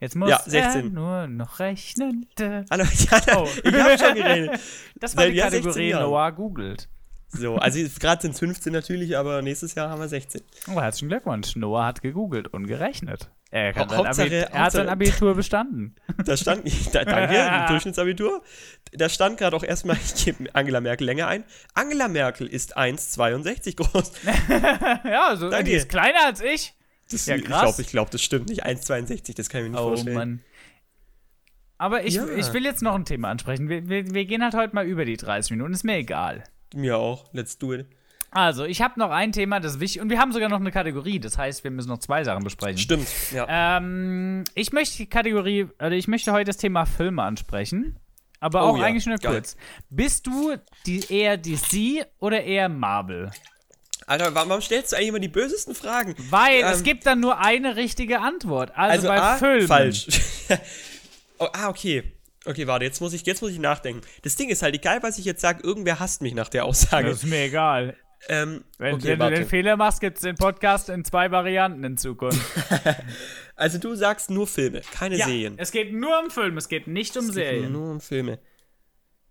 Jetzt muss Ja, er 16. nur noch rechnen. Hallo, ja, Oh. ich hab schon geredet. Das war Seit die ja 16 Kategorie. Noah googelt. So, also gerade sind es 15 natürlich, aber nächstes Jahr haben wir 16. Oh, herzlichen Glückwunsch. Noah hat gegoogelt und gerechnet. Er, kann sein Hauptsache- Abi er hat sein Abitur bestanden. Da stand, da, danke, ein Durchschnittsabitur. Da stand gerade auch erstmal, ich gebe Angela Merkel länger ein. Angela Merkel ist 1,62 groß. ja, also, Danke. die ist kleiner als ich. Das, Ja, ich krass. glaube, ich glaub, das stimmt nicht. 1,62, das kann ich mir nicht Oh vorstellen. Mann. Aber ich, Ja. ich will jetzt noch ein Thema ansprechen. Wir, wir, wir gehen halt heute mal über die 30 Minuten. Ist mir egal. Mir auch. Let's do it. Also, ich habe noch ein Thema, das ist wichtig. Und wir haben sogar noch eine Kategorie. Das heißt, wir müssen noch zwei Sachen besprechen. Stimmt, ja. Ähm, ich möchte die Kategorie, also ich möchte heute das Thema Filme ansprechen. Aber Oh auch ja, eigentlich nur geil. kurz. Bist du die, eher DC oder eher Marvel? Alter, warum stellst du eigentlich immer die bösesten Fragen? Weil Ähm, es gibt dann nur eine richtige Antwort. Also, Also bei A, Filmen. falsch. oh, ah, okay. Okay, warte, jetzt muss, ich, jetzt muss ich nachdenken. Das Ding ist halt, egal was ich jetzt sage, irgendwer hasst mich nach der Aussage. Das ist mir egal. Ähm, Wenn, okay, wenn du den Fehler machst, gibt es den Podcast in zwei Varianten in Zukunft. Also du sagst nur Filme, keine Serien. es geht nur um Film, es geht nicht um Es geht Serien. Nur um Filme.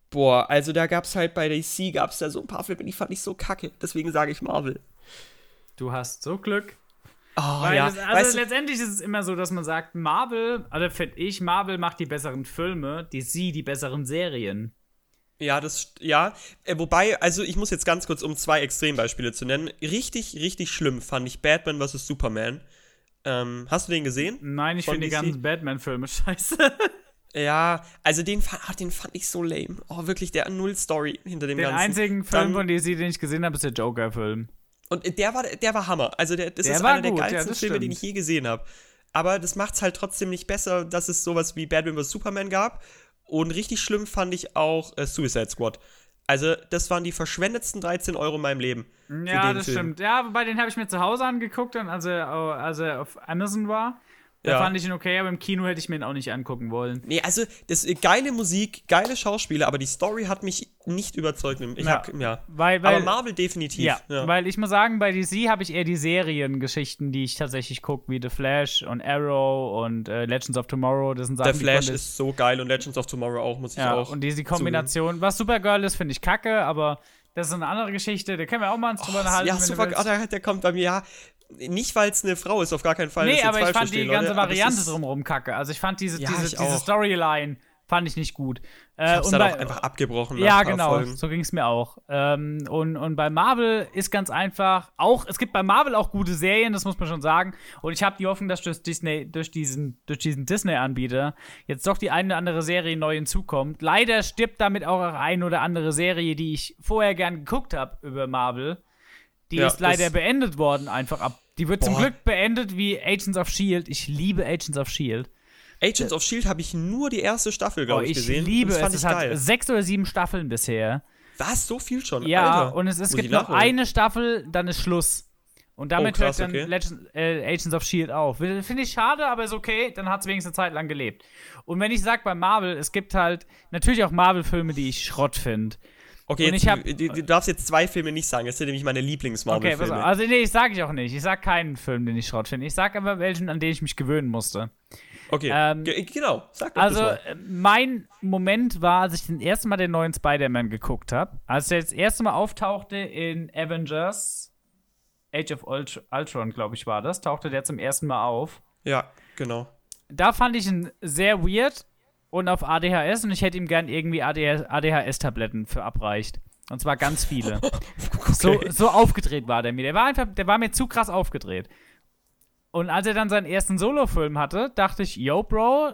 Boah, also da gab's halt bei DC gab's da so ein paar Filme, die fand ich so kacke. Deswegen sage ich Marvel. Du hast so Glück. Oh Weil ja, es, also weißt du, letztendlich ist es immer so, dass man sagt, Marvel, also finde ich, Marvel macht die besseren Filme, DC die besseren Serien. ja, das ja, äh, wobei also ich muss jetzt ganz kurz um zwei Extrembeispiele zu nennen. Richtig richtig schlimm fand ich Batman vs Superman. Ähm, hast du den gesehen? Nein, ich finde die ganzen Batman-Filme scheiße. Ja, also den, ah, den fand ich so lame. Oh, wirklich, der Null Story hinter dem Den Ganzen. einzigen Film Dann- von DC, den ich gesehen habe, ist der Joker-Film. Und der war, der war Hammer. Also der, das Der ist war einer gut, ja, der geilsten das Filme, den ich je gesehen habe. Aber das macht's halt trotzdem nicht besser, dass es sowas wie Batman vs. Superman gab. Und richtig schlimm fand ich auch äh, Suicide Squad. Also, das waren die verschwendetsten 13 Euro in meinem Leben. Ja, das Film. stimmt. Ja, wobei den habe ich mir zu Hause angeguckt, und als er, als er auf Amazon war. Da Ja. fand ich ihn okay, aber im Kino hätte ich mir ihn auch nicht angucken wollen. Nee, also, das äh, geile Musik, geile Schauspieler, aber die Story hat mich nicht überzeugt. Ich Ja. hab, ja. Weil, weil, aber Marvel definitiv. ja, ja. weil ich muss sagen, bei DC habe ich eher die Seriengeschichten, die ich tatsächlich gucke, wie The Flash und Arrow und äh, Legends of Tomorrow. Das sind Sachen, die Flash ist so geil und Legends of Tomorrow auch, muss ich ja, auch. und diese Kombination, was Supergirl ist, finde ich kacke, aber das ist eine andere Geschichte, da können wir auch mal uns drüber unterhalten. ja, super, oh, der, der kommt bei mir, ja. Nicht, weil es eine Frau ist, auf gar keinen Fall. Nee, aber ich fand die verstehen, ganze Leute, aber es Variante drumherum kacke. Also ich fand diese, Ja, diese, ich diese. Storyline fand ich nicht gut. Äh, Ich hab's und bei- auch einfach abgebrochen. Ja, genau, Folgen. so ging es mir auch. Ähm, und, und bei Marvel ist ganz einfach, auch, es gibt bei Marvel auch gute Serien, das muss man schon sagen. Und ich habe die Hoffnung, dass durch Disney, durch diesen, durch diesen Disney-Anbieter jetzt doch die eine oder andere Serie neu hinzukommt. Leider stirbt damit auch eine oder andere Serie, die ich vorher gern geguckt habe über Marvel. Die Ja, ist leider beendet worden, einfach ab. Die wird zum Boah. Glück beendet wie Agents of Shield. Ich liebe Agents of Shield. Agents of Shield habe ich nur die erste Staffel, Oh, glaube ich, ich gesehen. liebe das es. fand Es ich hat geil. sechs oder sieben Staffeln bisher. Was? So viel schon? Ja, Alter. und es, es gibt ich noch eine Staffel, dann ist Schluss. Und damit Oh, krass, hört dann okay. Legends, äh, Agents of Shield auf. Finde ich schade, aber ist okay, dann hat es wenigstens eine Zeit lang gelebt. Und wenn ich sage bei Marvel, es gibt halt natürlich auch Marvel-Filme, die ich Schrott finde. Okay, jetzt, ich hab- du, du darfst jetzt zwei Filme nicht sagen. Das sind nämlich meine Okay, Lieblings-Marvel-Filme. auf. Also, nee, ich sage ich auch nicht. Ich sage keinen Film, den ich Schrott finde. Ich sage aber welchen, an den ich mich gewöhnen musste. okay, ähm, Ge- genau. Sag doch Also, das mal. äh, mein Moment war, als ich den ersten Mal den neuen Spider-Man geguckt habe. Als er das erste Mal auftauchte in Avengers Age of Ult- Ultron, glaube ich, war das, tauchte der zum ersten Mal auf. Ja, genau. Da fand ich ihn sehr weird und auf ADHS und ich hätte ihm gern irgendwie ADHS-Tabletten für abreicht. Und zwar ganz viele. So, so aufgedreht war der mir. Der war einfach, der war mir zu krass aufgedreht. Und als er dann seinen ersten Solo-Film hatte, dachte ich, yo, Bro,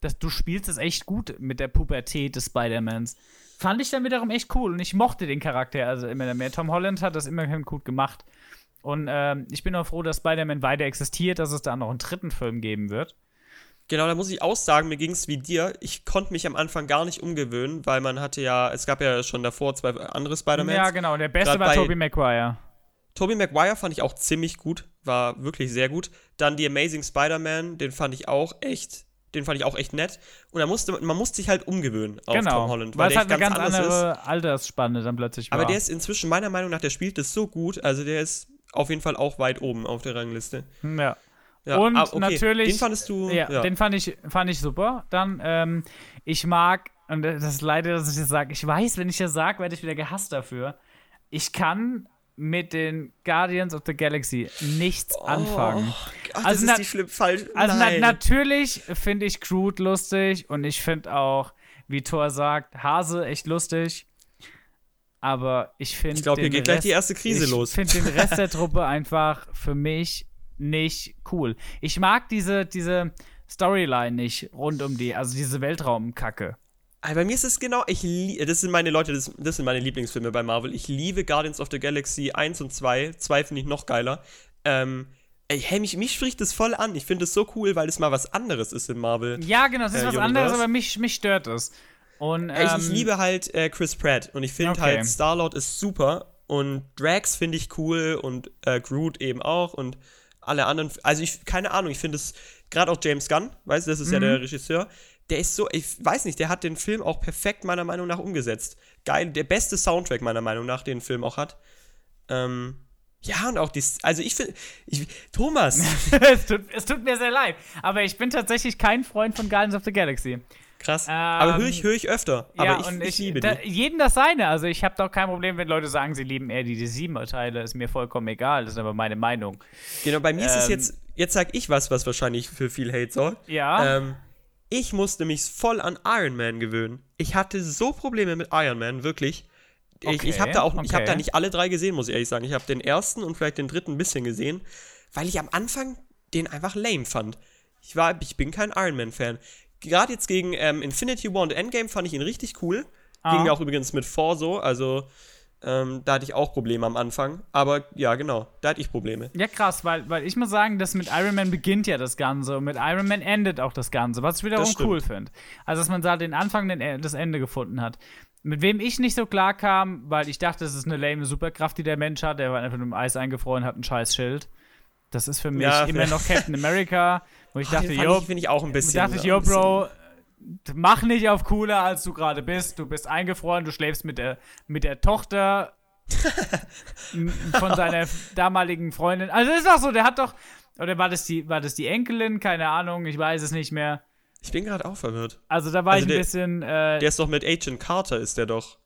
das, du spielst es echt gut mit der Pubertät des Spider-Mans. Fand ich dann wiederum echt cool und ich mochte den Charakter also immer mehr. Tom Holland hat das immerhin gut gemacht. Und ähm, ich bin auch froh, dass Spider-Man weiter existiert, dass es da noch einen dritten Film geben wird. Genau, da muss ich auch sagen, mir ging es wie dir. Ich konnte mich am Anfang gar nicht umgewöhnen, weil man hatte ja, es gab ja schon davor zwei andere Spider-Mans. Ja, genau. Der beste Grad war Tobey Maguire. Tobey Maguire fand ich auch ziemlich gut, war wirklich sehr gut. Dann die Amazing Spider-Man, den fand ich auch echt, den fand ich auch echt nett. Und da musste, man musste sich halt umgewöhnen auf Genau. Tom Holland, weil weil, der halt eine ganz anders ist. andere Altersspanne dann plötzlich war. Aber der ist inzwischen meiner Meinung nach, der spielt das so gut, also der ist auf jeden Fall auch weit oben auf der Rangliste. Hm, ja. Ja, Und ah, okay. natürlich- Den fandest du. Ja, den fand ich, fand ich super. Dann, ähm, ich mag, und das ist leider, dass ich das sage, ich weiß, wenn ich das sage, werde ich wieder gehasst dafür. Ich kann mit den Guardians of the Galaxy nichts anfangen. Ach, Also das ist die schlimm falsch. Also na, natürlich finde ich Groot lustig und ich finde auch, wie Thor sagt, Hase echt lustig. Aber ich finde. Ich glaube, hier geht gleich Rest- die erste Krise ich los. finde den Rest der Truppe einfach für mich nicht cool. Ich mag diese, diese Storyline nicht rund um die, also diese Weltraumkacke. Aber bei mir ist es genau, ich das sind meine Leute, das, das sind meine Lieblingsfilme bei Marvel. Ich liebe Guardians of the Galaxy 1 und 2. 2 finde ich noch geiler. Ähm, ey, hey, mich, mich spricht das voll an. Ich finde es so cool, weil es mal was anderes ist in Marvel. Ja, genau, das ist Äh, was anderes, aber mich, mich stört es. Und, Ey, ich, ähm, ich liebe halt äh, Chris Pratt und ich finde okay. halt Star-Lord ist super Und Drax finde ich cool und äh, Groot eben auch und alle anderen. Also ich, keine Ahnung, ich finde es, gerade auch James Gunn, weißt du, das ist mhm. ja der Regisseur, der ist so, ich weiß nicht, der hat den Film auch perfekt meiner Meinung nach umgesetzt. Geil, der beste Soundtrack meiner Meinung nach, den Film auch hat. Ähm, ja, und auch die, also ich finde, Thomas. es, tut, es tut mir sehr leid, aber ich bin tatsächlich kein Freund von Guardians of the Galaxy. Krass. Ähm, aber höre ich, hör ich öfter. Ja, aber ich, und ich, ich liebe da, die. Jeden das seine. Also ich habe doch kein Problem, wenn Leute sagen, sie lieben eher die, die Siebener-Teile. Ist mir vollkommen egal. Das ist aber meine Meinung. Genau, bei mir Ähm, ist es jetzt, jetzt sag ich was, was wahrscheinlich für viel Hate sorgt. Ja. Ähm, ich musste mich voll an Iron Man gewöhnen. Ich hatte so Probleme mit Iron Man, wirklich. Ich, ich habe Okay, da auch, ich habe okay. da nicht alle drei gesehen, muss ich ehrlich sagen. Ich habe den ersten und vielleicht den dritten ein bisschen gesehen, weil ich am Anfang den einfach lame fand. Ich war, ich bin kein Iron Man Fan. Gerade jetzt gegen ähm, Infinity War und Endgame fand ich ihn richtig cool. Ah. Ging mir auch übrigens mit vor so, also ähm, da hatte ich auch Probleme am Anfang. Aber ja, genau, da hatte ich Probleme. Ja, krass, weil, weil ich muss sagen, dass mit Iron Man beginnt ja das Ganze und mit Iron Man endet auch das Ganze, was ich wiederum cool finde. Also, dass man da den Anfang, den, E- das Ende gefunden hat. Mit wem ich nicht so klar kam, weil ich dachte, das ist eine lame Superkraft, die der Mensch hat, der war einfach nur im Eis eingefroren, hat ein scheiß Schild. Das ist für mich Ja, immer noch Captain America, wo ich dachte, yo, finde ich auch ein bisschen. dachte ich, yo, Bro, mach nicht auf cooler, als du gerade bist. Du bist eingefroren, du schläfst mit der, mit der Tochter von seiner damaligen Freundin. Also ist doch so, der hat doch. Oder war das die, war das die Enkelin? Keine Ahnung, ich weiß es nicht mehr. Ich bin gerade auch verwirrt. Also da war Also ich ein der- bisschen. Äh, Der ist doch mit Agent Carter, ist der doch.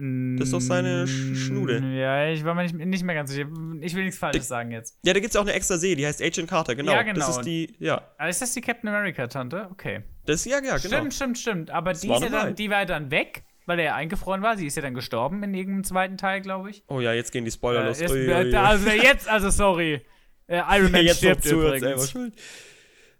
Das ist doch seine Sch- Schnude. Ja, ich war mir nicht, nicht mehr ganz sicher. Ich will nichts Falsches sagen jetzt. Ja, da gibt es auch eine extra Serie, die heißt Agent Carter, genau. Ja, genau. Das ist die, ja. Aber ist das die Captain America-Tante? Okay. Das, ja, ja, genau. Stimmt, stimmt, stimmt. Aber die, war ja dann, die war ja dann weg, weil er ja eingefroren war. Sie ist ja dann gestorben in irgendeinem zweiten Teil, glaube ich. Oh ja, jetzt gehen die Spoiler Äh, los. jetzt, Ui, ui, äh, also jetzt, also sorry. Äh, Iron Man jetzt stirbt zuhört, selber übrigens. schuld.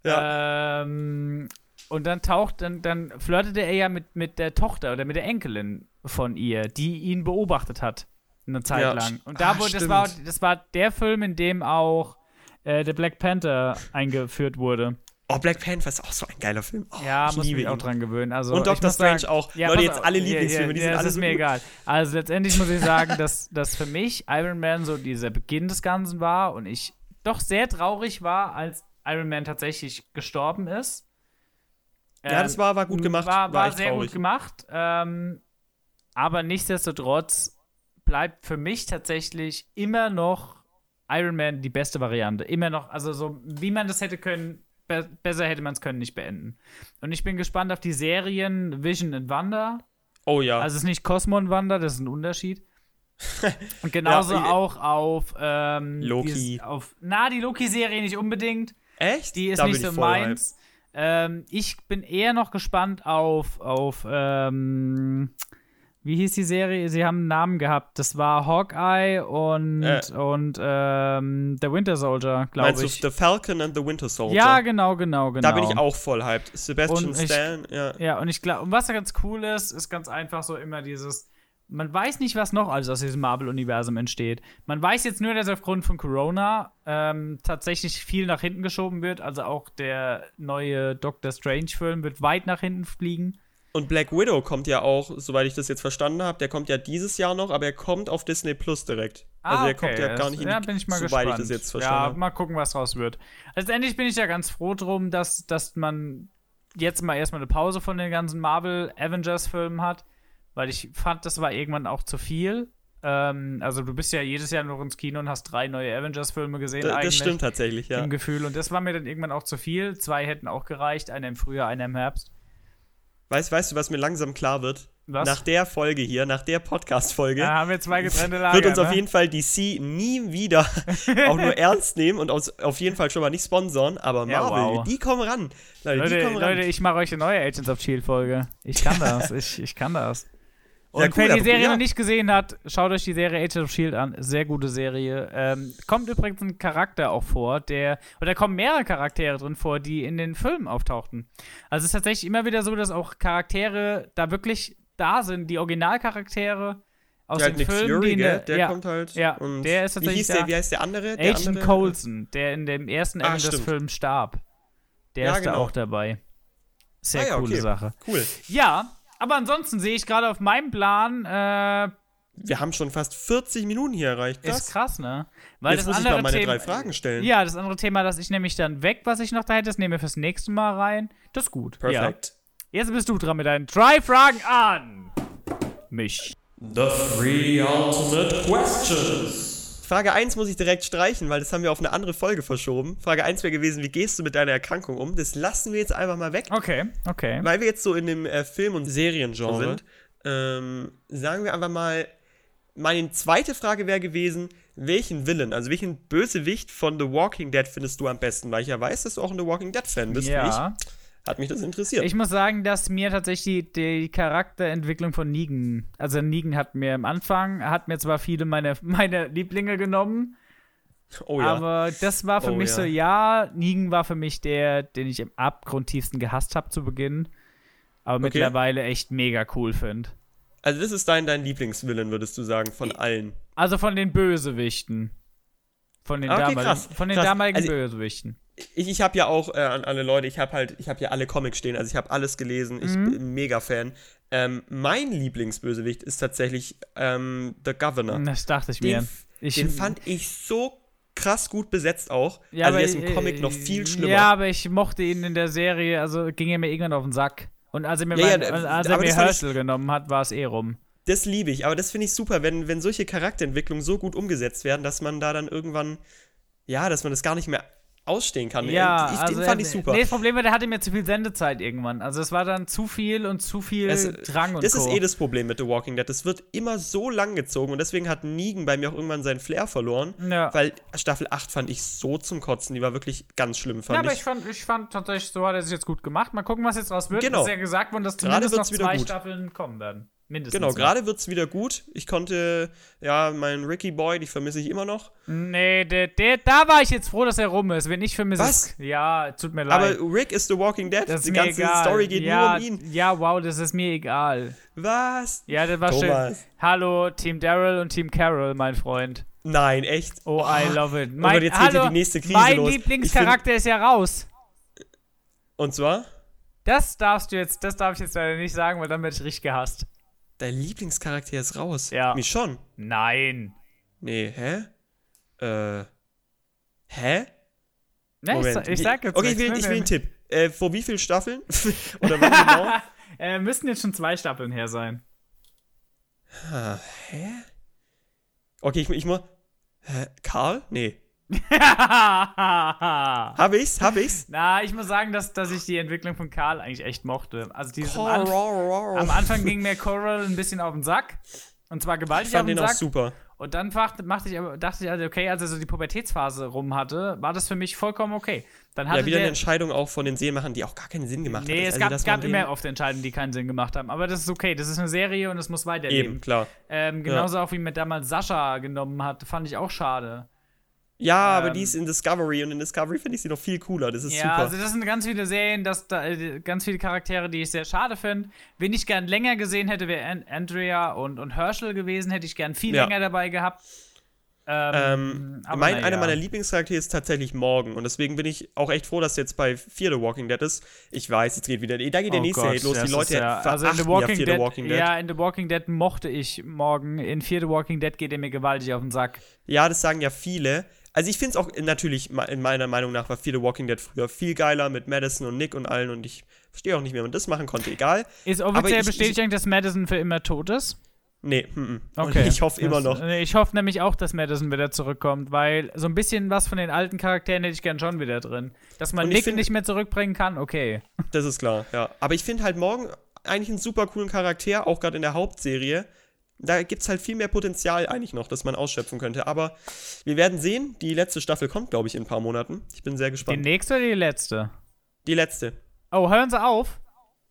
Ähm, und dann taucht, dann, dann flirtete er ja mit, mit der Tochter oder mit der Enkelin von ihr, die ihn beobachtet hat. Eine Zeit Ja, lang. Und da ah, wurde, das stimmt. war, das war der Film, in dem auch äh, der Black Panther eingeführt wurde. Oh, Black Panther ist auch so ein geiler Film. Oh, Ja, ich muss mich auch ihn. dran gewöhnen. Also, Und Doctor muss sagen- Strange auch. Ja, Leute, jetzt alle Lieblingsfilme, die ja, sind das alle ist so mir gut. egal. Also letztendlich muss ich sagen, dass, dass für mich Iron Man so dieser Beginn des Ganzen war und ich doch sehr traurig war, als Iron Man tatsächlich gestorben ist. Ja, das war, war gut gemacht. War, war, echt sehr traurig. gut gemacht. Ähm, aber nichtsdestotrotz bleibt für mich tatsächlich immer noch Iron Man die beste Variante. Immer noch, also so, wie man das hätte können, be besser hätte man es können nicht beenden. Und ich bin gespannt auf die Serien Vision und Wanda. Oh ja. Also es ist nicht Cosmo und Wanda, das ist ein Unterschied. Und genauso Ja, auch auf ähm, Loki. dieses- Auf, na, die Loki-Serie nicht unbedingt. Echt? Die ist Da nicht so meins. Ähm, ich bin eher noch gespannt auf, auf ähm, wie hieß die Serie? Sie haben einen Namen gehabt. Das war Hawkeye und, Äh. und ähm, der Winter Soldier, glaube Meinst ich. du The Falcon and the Winter Soldier? ja, genau, genau, genau. Da bin ich auch voll hyped. Sebastian ich- Stan, ja. Ja, und ich glaube, und was da ganz cool ist, ist ganz einfach so immer dieses, man weiß nicht, was noch alles aus diesem Marvel-Universum entsteht. Man weiß jetzt nur, dass aufgrund von Corona ähm, tatsächlich viel nach hinten geschoben wird. Also auch der neue Doctor Strange-Film wird weit nach hinten fliegen. Und Black Widow kommt ja auch, soweit ich das jetzt verstanden habe, der kommt ja dieses Jahr noch, aber er kommt auf Disney Plus direkt. also er kommt ja gar nicht in die, Ja, bin ich mal soweit gespannt. ich das jetzt verstanden ja, habe. mal gucken, was draus wird. Letztendlich bin ich ja ganz froh drum, dass, dass man jetzt mal erstmal eine Pause von den ganzen Marvel Avengers-Filmen hat, weil ich fand, das war irgendwann auch zu viel. Ähm, also du bist ja jedes Jahr noch ins Kino und hast drei neue Avengers-Filme gesehen Da- eigentlich. Das stimmt tatsächlich, ja. Im Gefühl. Und das war mir dann irgendwann auch zu viel. Zwei hätten auch gereicht, einer im Frühjahr, einer im Herbst. Weißt, weißt du, was mir langsam klar wird? Was? Nach der Folge hier, nach der Podcast-Folge, Da haben wir zwei getrennte Lager. wird uns auf ne? jeden Fall DC nie wieder auch nur ernst nehmen und aus, auf jeden Fall schon mal nicht sponsern, aber Ja, Marvel, wow. die kommen ran. Leute, die Leute, kommen ran. Leute, ich mache euch eine neue Agents of Shield Folge. Ich kann das. ich, ich kann das. Und Ja, cool, wer die Serie ja. noch nicht gesehen hat, schaut euch die Serie Agents of Shield an. Sehr gute Serie. Ähm, kommt übrigens ein Charakter auch vor, der, oder kommen mehrere Charaktere drin vor, die in den Filmen auftauchten. Also es ist tatsächlich immer wieder so, dass auch Charaktere da wirklich da sind, die Originalcharaktere aus ja, den Nick Filmen, Fury, die der, Der ja, kommt halt. ja, und der ist wie, tatsächlich hieß der, da. wie heißt der andere? Der Agent andere? Coulson, der in dem ersten Ah, Avengers-Film starb. Der Ja, ist da genau. auch dabei. Sehr Ah coole okay. Sache. Cool. Ja, aber ansonsten sehe ich gerade auf meinem Plan, äh, wir haben schon fast 40 Minuten hier erreicht. Krass. Ist krass, ne? Weil Jetzt das muss ich andere mal meine Thema, drei Fragen stellen. Ja, das andere Thema, das ich nämlich dann weg, was ich noch da hätte, das nehmen wir fürs nächste Mal rein. Das ist gut. Perfekt. Ja. Jetzt bist du dran mit deinen drei Fragen an mich. The three ultimate questions. Frage 1 muss ich direkt streichen, weil das haben wir auf eine andere Folge verschoben. Frage 1 wäre gewesen, wie gehst du mit deiner Erkrankung um? Das lassen wir jetzt einfach mal weg. Okay, okay. Weil wir jetzt so in dem äh, Film- und Seriengenre sind, ähm, sagen wir einfach mal, meine zweite Frage wäre gewesen, welchen Villain, also welchen Bösewicht von The Walking Dead findest du am besten? Weil ich ja weiß, dass du auch ein The Walking Dead-Fan bist. wie ja. Ich. Hat mich das interessiert. Ich muss sagen, dass mir tatsächlich die, die Charakterentwicklung von Negan, also Negan hat mir am Anfang, hat mir zwar viele meine, meine Lieblinge genommen, oh ja. aber das war für Oh mich ja. so, ja, Negan war für mich der, den ich im abgrundtiefsten gehasst habe zu Beginn, aber mittlerweile echt mega cool finde. also das ist dein, dein Lieblingsvillain, würdest du sagen, von allen. Also von den Bösewichten. Von den, Okay, damaligen, krass, von den krass. damaligen Also- Bösewichten. Ich, ich habe ja auch äh, an alle Leute, ich habe halt, ich habe ja alle Comics stehen, also ich habe alles gelesen, ich Mhm. bin mega Fan. Ähm, mein Lieblingsbösewicht ist tatsächlich ähm, The Governor. Das dachte ich Den, mir. Ich, den fand ich so krass gut besetzt auch. ja, also aber, der ist im äh, Comic noch viel schlimmer. Ja, aber ich mochte ihn in der Serie, also ging er mir irgendwann auf den Sack. Und als er mir, Ja, ja, mein, äh, als er mir Herschel genommen hat, war es eh rum. Das liebe ich, aber das finde ich super, wenn, wenn solche Charakterentwicklungen so gut umgesetzt werden, dass man da dann irgendwann, ja, dass man das gar nicht mehr ausstehen kann. Ja, ich, also den fand ich super. Nee, das Problem war, der hatte mir zu viel Sendezeit irgendwann. Also es war dann zu viel und zu viel Es- Drang und das Co. ist eh das Problem mit The Walking Dead. Das wird immer so lang gezogen und deswegen hat Negan bei mir auch irgendwann seinen Flair verloren. ja. Weil Staffel 8 fand ich so zum Kotzen. Die war wirklich ganz schlimm, ja, fand aber ich. ich fand, ich fand tatsächlich, so hat er sich jetzt gut gemacht. Mal gucken, was jetzt raus wird. Genau. Es ist ja gesagt worden, dass zumindest noch zwei gut. Staffeln kommen werden. Mindestens. Genau, noch. gerade wird es wieder gut. Ich konnte, ja, meinen Ricky Boy, die vermisse ich immer noch. Nee, der, der, da war ich jetzt froh, dass er rum ist. Wenn ich vermisse Was? Ja, tut mir leid. Aber Rick ist The Walking Dead. das ist die mir ganze egal. Story geht ja, nur um ihn. Ja, wow, das ist mir egal. Was? Ja, das war schön. Thomas. Hallo, Team Daryl und Team Carol, mein Freund. Nein, echt. Oh, I love it. Gott, Mein, jetzt geht hier hallo, die nächste Krise mein los. Lieblingscharakter ist ja raus. Und zwar? Das darfst du jetzt, das darf ich jetzt leider nicht sagen, weil dann werde ich richtig gehasst. Dein Lieblingscharakter ist raus. Ja. Mich schon. Nein. Nee, hä? Äh. Hä? Ne, ich, Moment. sa- ich sag jetzt Okay, ich will, ne, ich will einen ne. Tipp. Äh, vor wie vielen Staffeln? Oder wann genau? Äh, müssten jetzt schon zwei Staffeln her sein. Ah, hä? Okay, ich, ich muss. Hä? Karl? Nee. Na, Hab ich's? Hab ich's? ich muss sagen, dass, dass ich die Entwicklung von Karl eigentlich echt mochte. Also dieses am, Anf am Anfang ging mir Coral ein bisschen auf den Sack. Und zwar ich gewaltig auf fand den den auch Sack. super. Und dann machte, machte ich, dachte ich, also, okay, als er so die Pubertätsphase rum hatte, war das für mich vollkommen okay. Dann hatte Ja, wieder eine der, Entscheidung auch von den Serienmachern, die auch gar keinen Sinn gemacht Nee, hat. es Also, gab, dass gab den- immer oft Entscheidungen, die keinen Sinn gemacht haben. Aber das ist okay. Das ist eine Serie und es muss weiterleben. Eben, klar. Ähm, genauso auch wie mir damals Sascha genommen hat, fand ich auch schade. Ja, aber Ähm, die ist in Discovery und in Discovery finde ich sie noch viel cooler. Das ist Ja, super. also das sind ganz viele Serien, dass da, äh, ganz viele Charaktere, die ich sehr schade finde. Wen ich gern länger gesehen hätte, wäre An Andrea und, und Herschel gewesen, hätte ich gern viel Ja. länger dabei gehabt. Ähm, Ähm, aber mein, naja. Einer meiner Lieblingscharaktere ist tatsächlich Morgan. Und deswegen bin ich auch echt froh, dass jetzt bei Fear the Walking Dead ist. Ich weiß, jetzt geht wieder. Da geht der Oh nächste Gott, Hate los. das Die Leute ja, also in The ja Walking, Fear Dead, the Walking Dead. Ja, in The Walking Dead mochte ich morgen. In Fear the Walking Dead geht er mir gewaltig auf den Sack. Ja, das sagen ja viele. Also ich finde es auch natürlich, in meiner Meinung nach, war the Walking Dead früher viel geiler mit Madison und Nick und allen. Und ich verstehe auch nicht, wie man das machen konnte. Egal. Ist offiziell ich- bestätigt, eigentlich, dass Madison für immer tot ist? Nee, mm, mm. Okay. Und ich hoffe immer noch. Ich hoffe nämlich auch, dass Madison wieder zurückkommt, weil so ein bisschen was von den alten Charakteren hätte ich gern schon wieder drin. Dass man Nick find- nicht mehr zurückbringen kann, okay. Das ist klar, ja. Aber ich finde halt morgen eigentlich einen super coolen Charakter, auch gerade in der Hauptserie. Da gibt es halt viel mehr Potenzial eigentlich noch, das man ausschöpfen könnte. Aber wir werden sehen. Die letzte Staffel kommt, glaube ich, in ein paar Monaten. Ich bin sehr Die gespannt. nächste oder die letzte? Die letzte. Oh, hören Sie auf.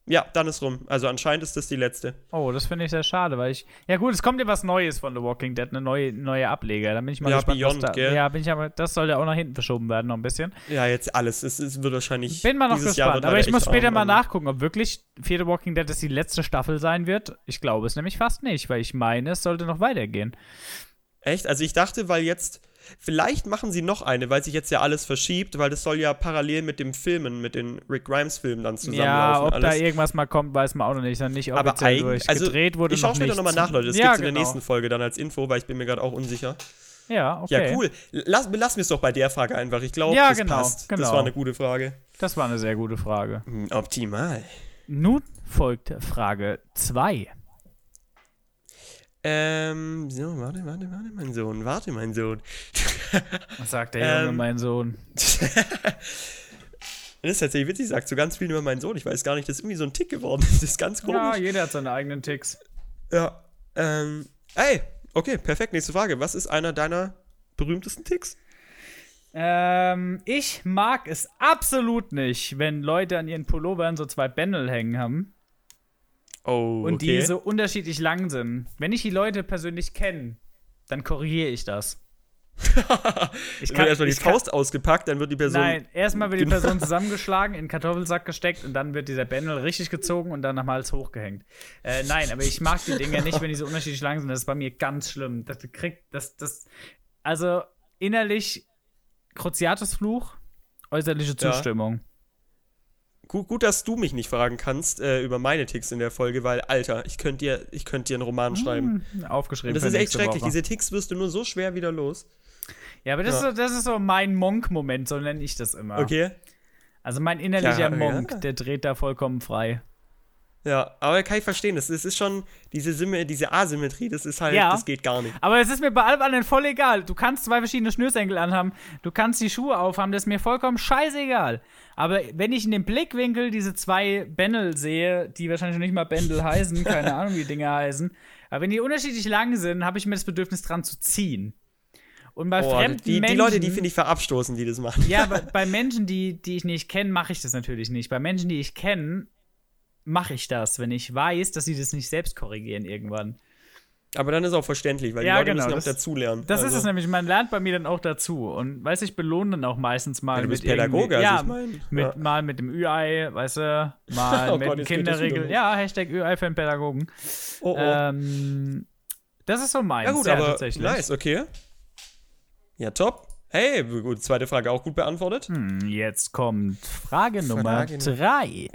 Ja, dann ist rum. Also anscheinend ist das die letzte. Oh, das finde ich sehr schade, weil ich. Ja, gut, es kommt ja was Neues von The Walking Dead, eine neue, neue Ableger. Da bin ich mal Ja, gespannt. Beyond, da, gell? Ja, bin ich aber. Das soll ja auch nach hinten verschoben werden, noch ein bisschen. Ja, jetzt alles. Es, es wird wahrscheinlich. Bin mal noch gespannt. Aber ich muss später mal nachgucken, ob wirklich Fear the Walking Dead das die letzte Staffel sein wird. Ich glaube es nämlich fast nicht, weil ich meine, es sollte noch weitergehen. Echt? Also ich dachte, weil jetzt. Vielleicht machen sie noch eine, weil sich jetzt ja alles verschiebt, weil das soll ja parallel mit dem Filmen, mit den Rick Grimes-Filmen dann zusammenlaufen. Ja, ob alles. da irgendwas mal kommt, weiß man auch noch nicht. Dann nicht Aber offiziell durch. also Gedreht wurde ich schaue noch später nochmal nach, Leute. Das ja, gibt's in der genau. nächsten Folge dann als Info, weil ich bin mir gerade auch unsicher. Ja, okay. Ja, cool. Lass, lass mir es doch bei der Frage einfach. Ich glaube, Ja, das genau, passt. Das genau. war eine gute Frage. Das war eine sehr gute Frage. Hm, Optimal. Nun folgt Frage 2. Ähm, so, warte, warte, warte, mein Sohn, warte, mein Sohn. Was sagt der Junge, Ähm, mein Sohn? Das ist tatsächlich witzig, sagt so ganz viel über meinen Sohn. Ich weiß gar nicht, das ist irgendwie so ein Tick geworden. Das ist ganz Ja, komisch. jeder hat seine eigenen Ticks. Ja. Ähm, ey, okay, perfekt. Nächste Frage. Was ist einer deiner berühmtesten Ticks? Ähm, ich mag es absolut nicht, wenn Leute an ihren Pullovern so zwei Bändel hängen haben Oh, und okay. die so unterschiedlich lang sind. Wenn ich die Leute persönlich kenne, dann korrigiere ich das. Ich wird erstmal die kann- Faust ausgepackt, dann wird die Person. Nein, erstmal wird die. Person zusammengeschlagen, in den Kartoffelsack gesteckt und dann wird dieser Bändel richtig gezogen und dann Hals hochgehängt. Äh, nein, aber ich mag die Dinger nicht, wenn die so unterschiedlich lang sind. Das ist bei mir ganz schlimm. Das kriegt, das, das, also innerlich Cruciatus-Fluch, äußerliche Ja. Gut, gut, dass du mich nicht fragen kannst äh, über meine Ticks in der Folge, weil, Alter, ich könnte dir, ich könnt dir einen Roman schreiben. Hm, Aufgeschrieben. Und das ist echt schrecklich. Woche. Diese Ticks wirst du nur so schwer wieder los. Ja, aber das, Ja. Ist so, das ist so mein Monk-Moment, so nenne ich das immer. Okay? Also mein innerlicher Ja, Monk, ja. der dreht da vollkommen frei. Ja, aber kann ich verstehen. Das, das ist schon diese, Simme, diese Asymmetrie, das ist halt, Ja. das geht gar nicht. Aber es ist mir bei allem anderen voll egal. Du kannst zwei verschiedene Schnürsenkel anhaben, du kannst die Schuhe aufhaben, das ist mir vollkommen scheißegal. Aber wenn ich in dem Blickwinkel diese zwei Bändel sehe, die wahrscheinlich noch nicht mal Bändel heißen, keine Ahnung, wie die Dinger heißen, aber wenn die unterschiedlich lang sind, habe ich mir das Bedürfnis dran zu ziehen. Und bei Oh, fremden die, die Menschen, Leute, die finde ich verabstoßen, die das machen. Ja, aber bei Menschen, die, die ich nicht kenne, mache ich das natürlich nicht. Bei Menschen, die ich kenne, mache ich das, wenn ich weiß, dass sie das nicht selbst korrigieren irgendwann. Aber dann ist auch verständlich, weil Ja, die Leute genau, müssen auch das- dazulernen. Das Also, ist es nämlich, man lernt bei mir dann auch dazu. Und weiß ich belohne dann auch meistens mal Ja, du bist mit Pädagoge, also ja, ich mein, mit, ja. mal mit dem Ü-Ei, weißt du, mal Oh mit Gott, dem jetzt geht das wieder Kinderregel. los. Ja, Hashtag Ü-Ei für den Pädagogen. Oh, oh. Ähm, das ist so meins, ja, gut, ja, aber tatsächlich. nice, okay. Ja, top. Hey, gut, zweite Frage auch gut beantwortet. Hm, jetzt kommt Frage Nummer Frage Nummer- drei.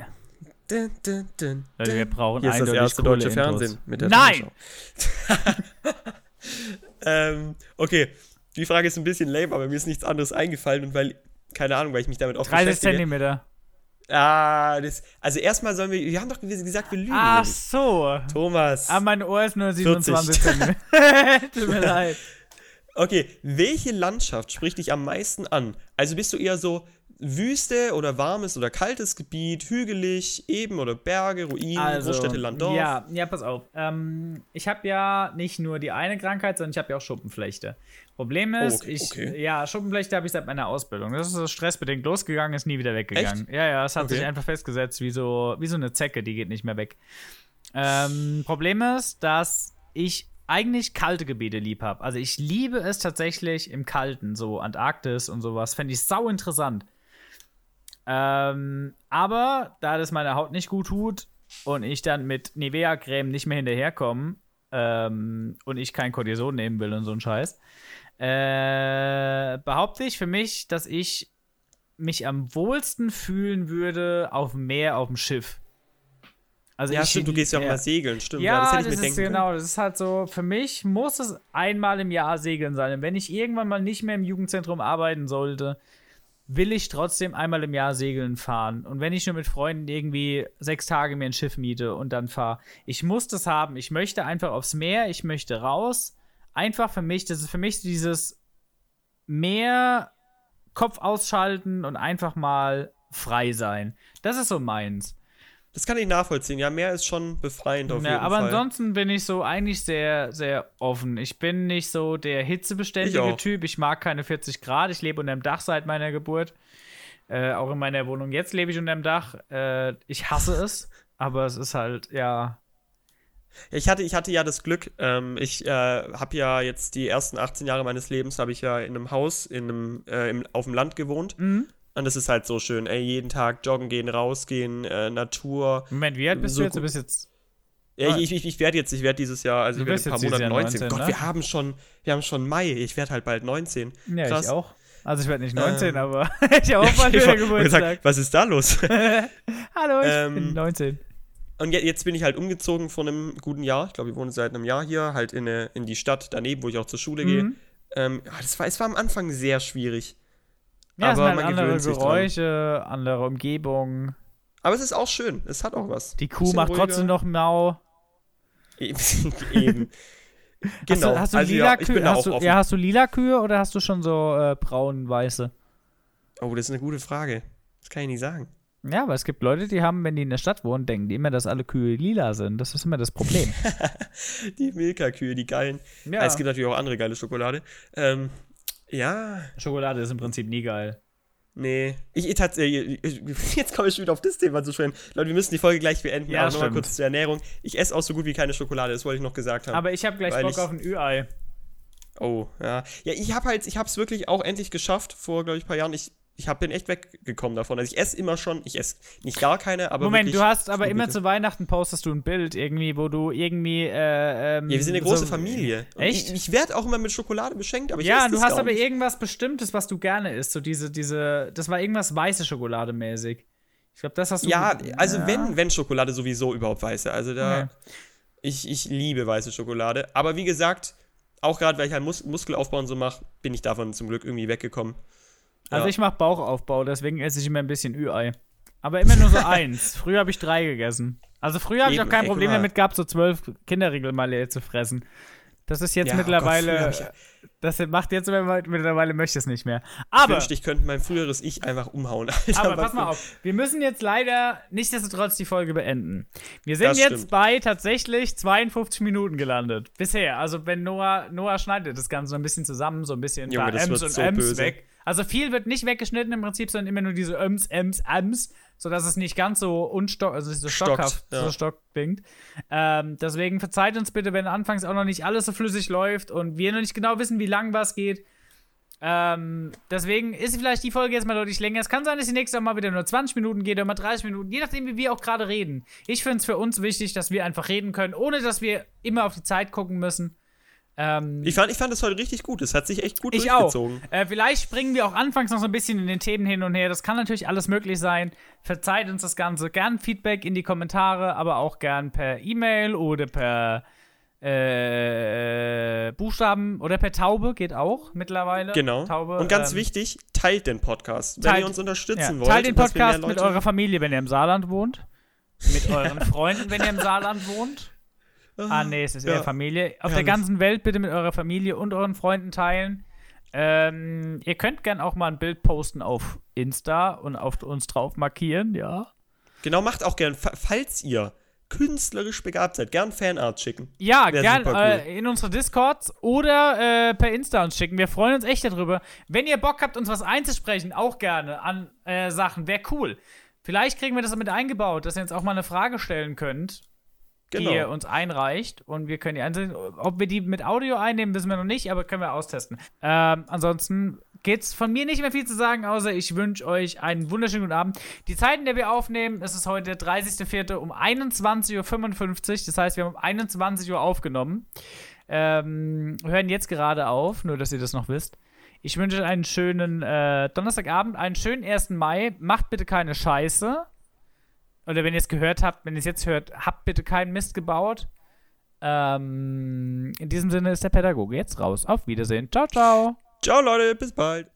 Dun, dun, dun, Leute, wir brauchen Hier ist das erste deutsche Kohle-Intros. Fernsehen mit der Nein! Ähm, okay, die Frage ist ein bisschen lame, aber mir ist nichts anderes eingefallen und weil, keine Ahnung, weil ich mich damit auch 30 beschäftige. Zentimeter. Ah, das, also erstmal sollen wir, wir haben doch gesagt, wir lügen. Ach so. Thomas. Ah, mein Ohr ist nur 40. 27 Zentimeter. Tut mir leid. Okay, welche Landschaft spricht dich am meisten an? Also bist du eher so Wüste oder warmes oder kaltes Gebiet, hügelig, eben oder Berge, Ruinen, Großstädte, Land, Dorf? Also, Ja, ja, pass auf. Ähm, ich habe ja nicht nur die eine Krankheit, sondern ich habe ja auch Schuppenflechte. Problem ist, Oh, okay, ich, okay. ja, Schuppenflechte habe ich seit meiner Ausbildung. Das ist so stressbedingt losgegangen, ist nie wieder weggegangen. Ja, ja, es hat Okay. sich einfach festgesetzt, wie so, wie so eine Zecke, die geht nicht mehr weg. Ähm, Problem ist, dass ich eigentlich kalte Gebiete lieb habe. Also ich liebe es tatsächlich im Kalten, so Antarktis und sowas. Fände ich sau interessant. Ähm, aber da das meine Haut nicht gut tut und ich dann mit Nivea-Creme nicht mehr hinterherkomme ähm, und ich kein Cortison nehmen will und so ein Scheiß, äh, behaupte ich für mich, dass ich mich am wohlsten fühlen würde auf dem Meer, auf dem Schiff. Also Ja, stimmt, du gehst ja auch mal segeln, stimmt. Ja, ja, das das, hätte ich mir ist denken genau, das ist halt so, für mich muss es einmal im Jahr segeln sein. Und wenn ich irgendwann mal nicht mehr im Jugendzentrum arbeiten sollte, will ich trotzdem einmal im Jahr segeln fahren. Und wenn ich nur mit Freunden irgendwie sechs Tage mir ein Schiff miete und dann fahre, ich muss das haben. Ich möchte einfach aufs Meer, ich möchte raus. Einfach für mich, das ist für mich dieses Meer, Kopf ausschalten und einfach mal frei sein. Das ist so meins. Das kann ich nachvollziehen. Ja, Meer ist schon befreiend auf Ja, jeden aber Fall. ansonsten bin ich so eigentlich sehr, sehr offen. Ich bin nicht so der Ich hitzebeständige auch. Typ. Ich mag keine 40 Grad. Ich lebe unter dem Dach seit meiner Geburt. Äh, auch in meiner Wohnung jetzt lebe ich unter dem Dach. Äh, ich hasse es, aber es ist halt, ja. Ich hatte, ich hatte ja das Glück, ähm, ich äh, habe ja jetzt die ersten 18 Jahre meines Lebens, habe ich ja in einem Haus in einem, äh, im, auf dem Land gewohnt. Mhm. Und das ist halt so schön, ey, jeden Tag joggen gehen, rausgehen, äh, Natur. Moment, wie alt bist So du jetzt? Du bist jetzt. Ja, ich, ich, ich werde jetzt, ich werde dieses Jahr, also Du ich werde ein paar Jahr 19. 19, Gott, ne? wir haben schon, wir haben schon Mai. Ich werde halt bald 19. Ja, Krass. ich auch. Also ich werde nicht 19, Ähm. aber ich habe auch Ich wieder Geburtstag. gesagt, was ist da los? Hallo, ich Ähm, bin 19. Und je- jetzt bin ich halt umgezogen vor einem guten Jahr. Ich glaube, ich wohne seit einem Jahr hier, halt in, eine, in die Stadt daneben, wo ich auch zur Schule gehe. Mhm. Ähm, ja, das war, es war am Anfang sehr schwierig. Ja, es aber sind halt man andere gewöhnt sich dran. Geräusche, andere Umgebung. Aber es ist auch schön. Es hat auch was. Die Kuh macht ruhiger. trotzdem noch Mau. Eben. Eben. Genau. Hast du, hast du also, lila ja, Kühe? du, ja, hast du lila Kühe oder hast du schon so äh, braun-weiße? Oh, das ist eine gute Frage. Das kann ich nicht sagen. Ja, aber es gibt Leute, die haben, wenn die in der Stadt wohnen, denken die immer, dass alle Kühe lila sind. Das ist immer das Problem. Die Milka-Kühe, die geilen. ja. Es gibt natürlich auch andere geile Schokolade. Ähm, ja, Schokolade ist im Prinzip nie geil. nee. Ich, ich tatsächlich, jetzt komme ich schon wieder auf das Thema zu sprechen. Leute, wir müssen die Folge gleich beenden. Ja, aber nochmal kurz zur Ernährung. Ich esse auch so gut wie keine Schokolade, das wollte ich noch gesagt haben. Aber ich habe gleich Bock ich- auf ein Ü-Ei. oh, ja. Ja, ich habe halt, ich habe es wirklich auch endlich geschafft, vor, glaube ich, ein paar Jahren. Ich, ich hab, bin echt weggekommen davon. Also ich esse immer schon, ich esse nicht gar keine, aber Moment, du hast aber immer zu Weihnachten postest du ein Bild irgendwie, wo du irgendwie. Äh, ähm, Ja, wir sind eine große so- Familie. Und Echt? Ich, ich werde auch immer mit Schokolade beschenkt, aber ich Ja, du hast aber nicht. irgendwas Bestimmtes, was du gerne isst. So diese, diese, das war irgendwas weiße Schokolade mäßig. Ich glaube, das hast du. Ja, also Ja. wenn, wenn Schokolade sowieso überhaupt weiße. Also da, Okay. ich, ich liebe weiße Schokolade. Aber wie gesagt, auch gerade weil ich halt Mus Muskelaufbau und so mache, bin ich davon zum Glück irgendwie weggekommen. Also Ja. ich mache Bauchaufbau, deswegen esse ich immer ein bisschen Ü-Ei. Aber immer nur so eins. Früher habe ich drei gegessen. Also früher habe ich auch kein ey, Problem damit gehabt, so zwölf Kinderriegel mal zu fressen. Das ist jetzt Ja, oh Gott, mittlerweile. früher hab ich- das macht jetzt mittlerweile möchte ich es nicht mehr. Ich Aber, wünschte, ich könnte mein früheres Ich einfach umhauen. Alter, aber pass mal auf. Wir müssen jetzt leider nichtsdestotrotz die Folge beenden. Wir sind Das jetzt stimmt. bei tatsächlich 52 Minuten gelandet. Bisher. Also wenn Noah, Noah schneidet das Ganze so ein bisschen zusammen, so ein bisschen Junge, das Ms und so Ms böse. weg. Also viel wird nicht weggeschnitten im Prinzip, sondern immer nur diese Ms, Ms, Ms, sodass es nicht ganz so unstock, also nicht so Stockt, stockhaft, ja. so stock klingt. Ähm, deswegen verzeiht uns bitte, wenn anfangs auch noch nicht alles so flüssig läuft und wir noch nicht genau wissen, wie lang was geht. Ähm, deswegen ist vielleicht die Folge jetzt mal deutlich länger. Es kann sein, dass die nächste mal wieder nur 20 Minuten geht oder mal 30 Minuten, je nachdem, wie wir auch gerade reden. Ich finde es für uns wichtig, dass wir einfach reden können, ohne dass wir immer auf die Zeit gucken müssen. Ähm, Ich fand, ich fand das heute richtig gut. Es hat sich echt gut ich auch. durchgezogen. Äh, vielleicht springen wir auch anfangs noch so ein bisschen in den Themen hin und her. Das kann natürlich alles möglich sein. Verzeiht uns das Ganze. Gern Feedback in die Kommentare, aber auch gern per E-Mail oder per äh, Buchstaben oder per Taube geht auch mittlerweile. Genau. Taube, und ganz ähm, wichtig, teilt den Podcast. Wenn teilt- ihr uns unterstützen ja, wollt. Teilt den Podcast mit eurer Familie, wenn ihr im Saarland wohnt. Mit euren Freunden, wenn ihr im Saarland wohnt. Ah, nee, es ist eher Ja. Familie. Auf der Herrlich. ganzen Welt bitte mit eurer Familie und euren Freunden teilen. Ähm, ihr könnt gern auch mal ein Bild posten auf Insta und auf uns drauf markieren, ja. Genau, macht auch gern, fa- falls ihr künstlerisch begabt seid, gern Fanart schicken. Ja, Wär gern super cool. äh, in unsere Discords oder äh, per Insta uns schicken. Wir freuen uns echt darüber. Wenn ihr Bock habt, uns was einzusprechen, auch gerne an äh, Sachen, wäre cool. Vielleicht kriegen wir das mit eingebaut, dass ihr uns auch mal eine Frage stellen könnt, Genau. die ihr uns einreicht und wir können die einsehen. Ob wir die mit Audio einnehmen, wissen wir noch nicht, aber können wir austesten. Ähm, ansonsten geht's von mir nicht mehr viel zu sagen, außer ich wünsche euch einen wunderschönen guten Abend. Die Zeit, in der wir aufnehmen, es ist heute der 30.04. um 21.55 Uhr. Das heißt, wir haben um 21 Uhr aufgenommen. Ähm, hören jetzt gerade auf, nur dass ihr das noch wisst. Ich wünsche euch einen schönen äh, Donnerstagabend, einen schönen 1. Mai. Macht bitte keine Scheiße. Oder wenn ihr es gehört habt, wenn ihr es jetzt hört, habt bitte keinen Mist gebaut. Ähm, in diesem Sinne ist der Pädagoge jetzt raus. Auf Wiedersehen. Ciao, ciao. Ciao, Leute, bis bald.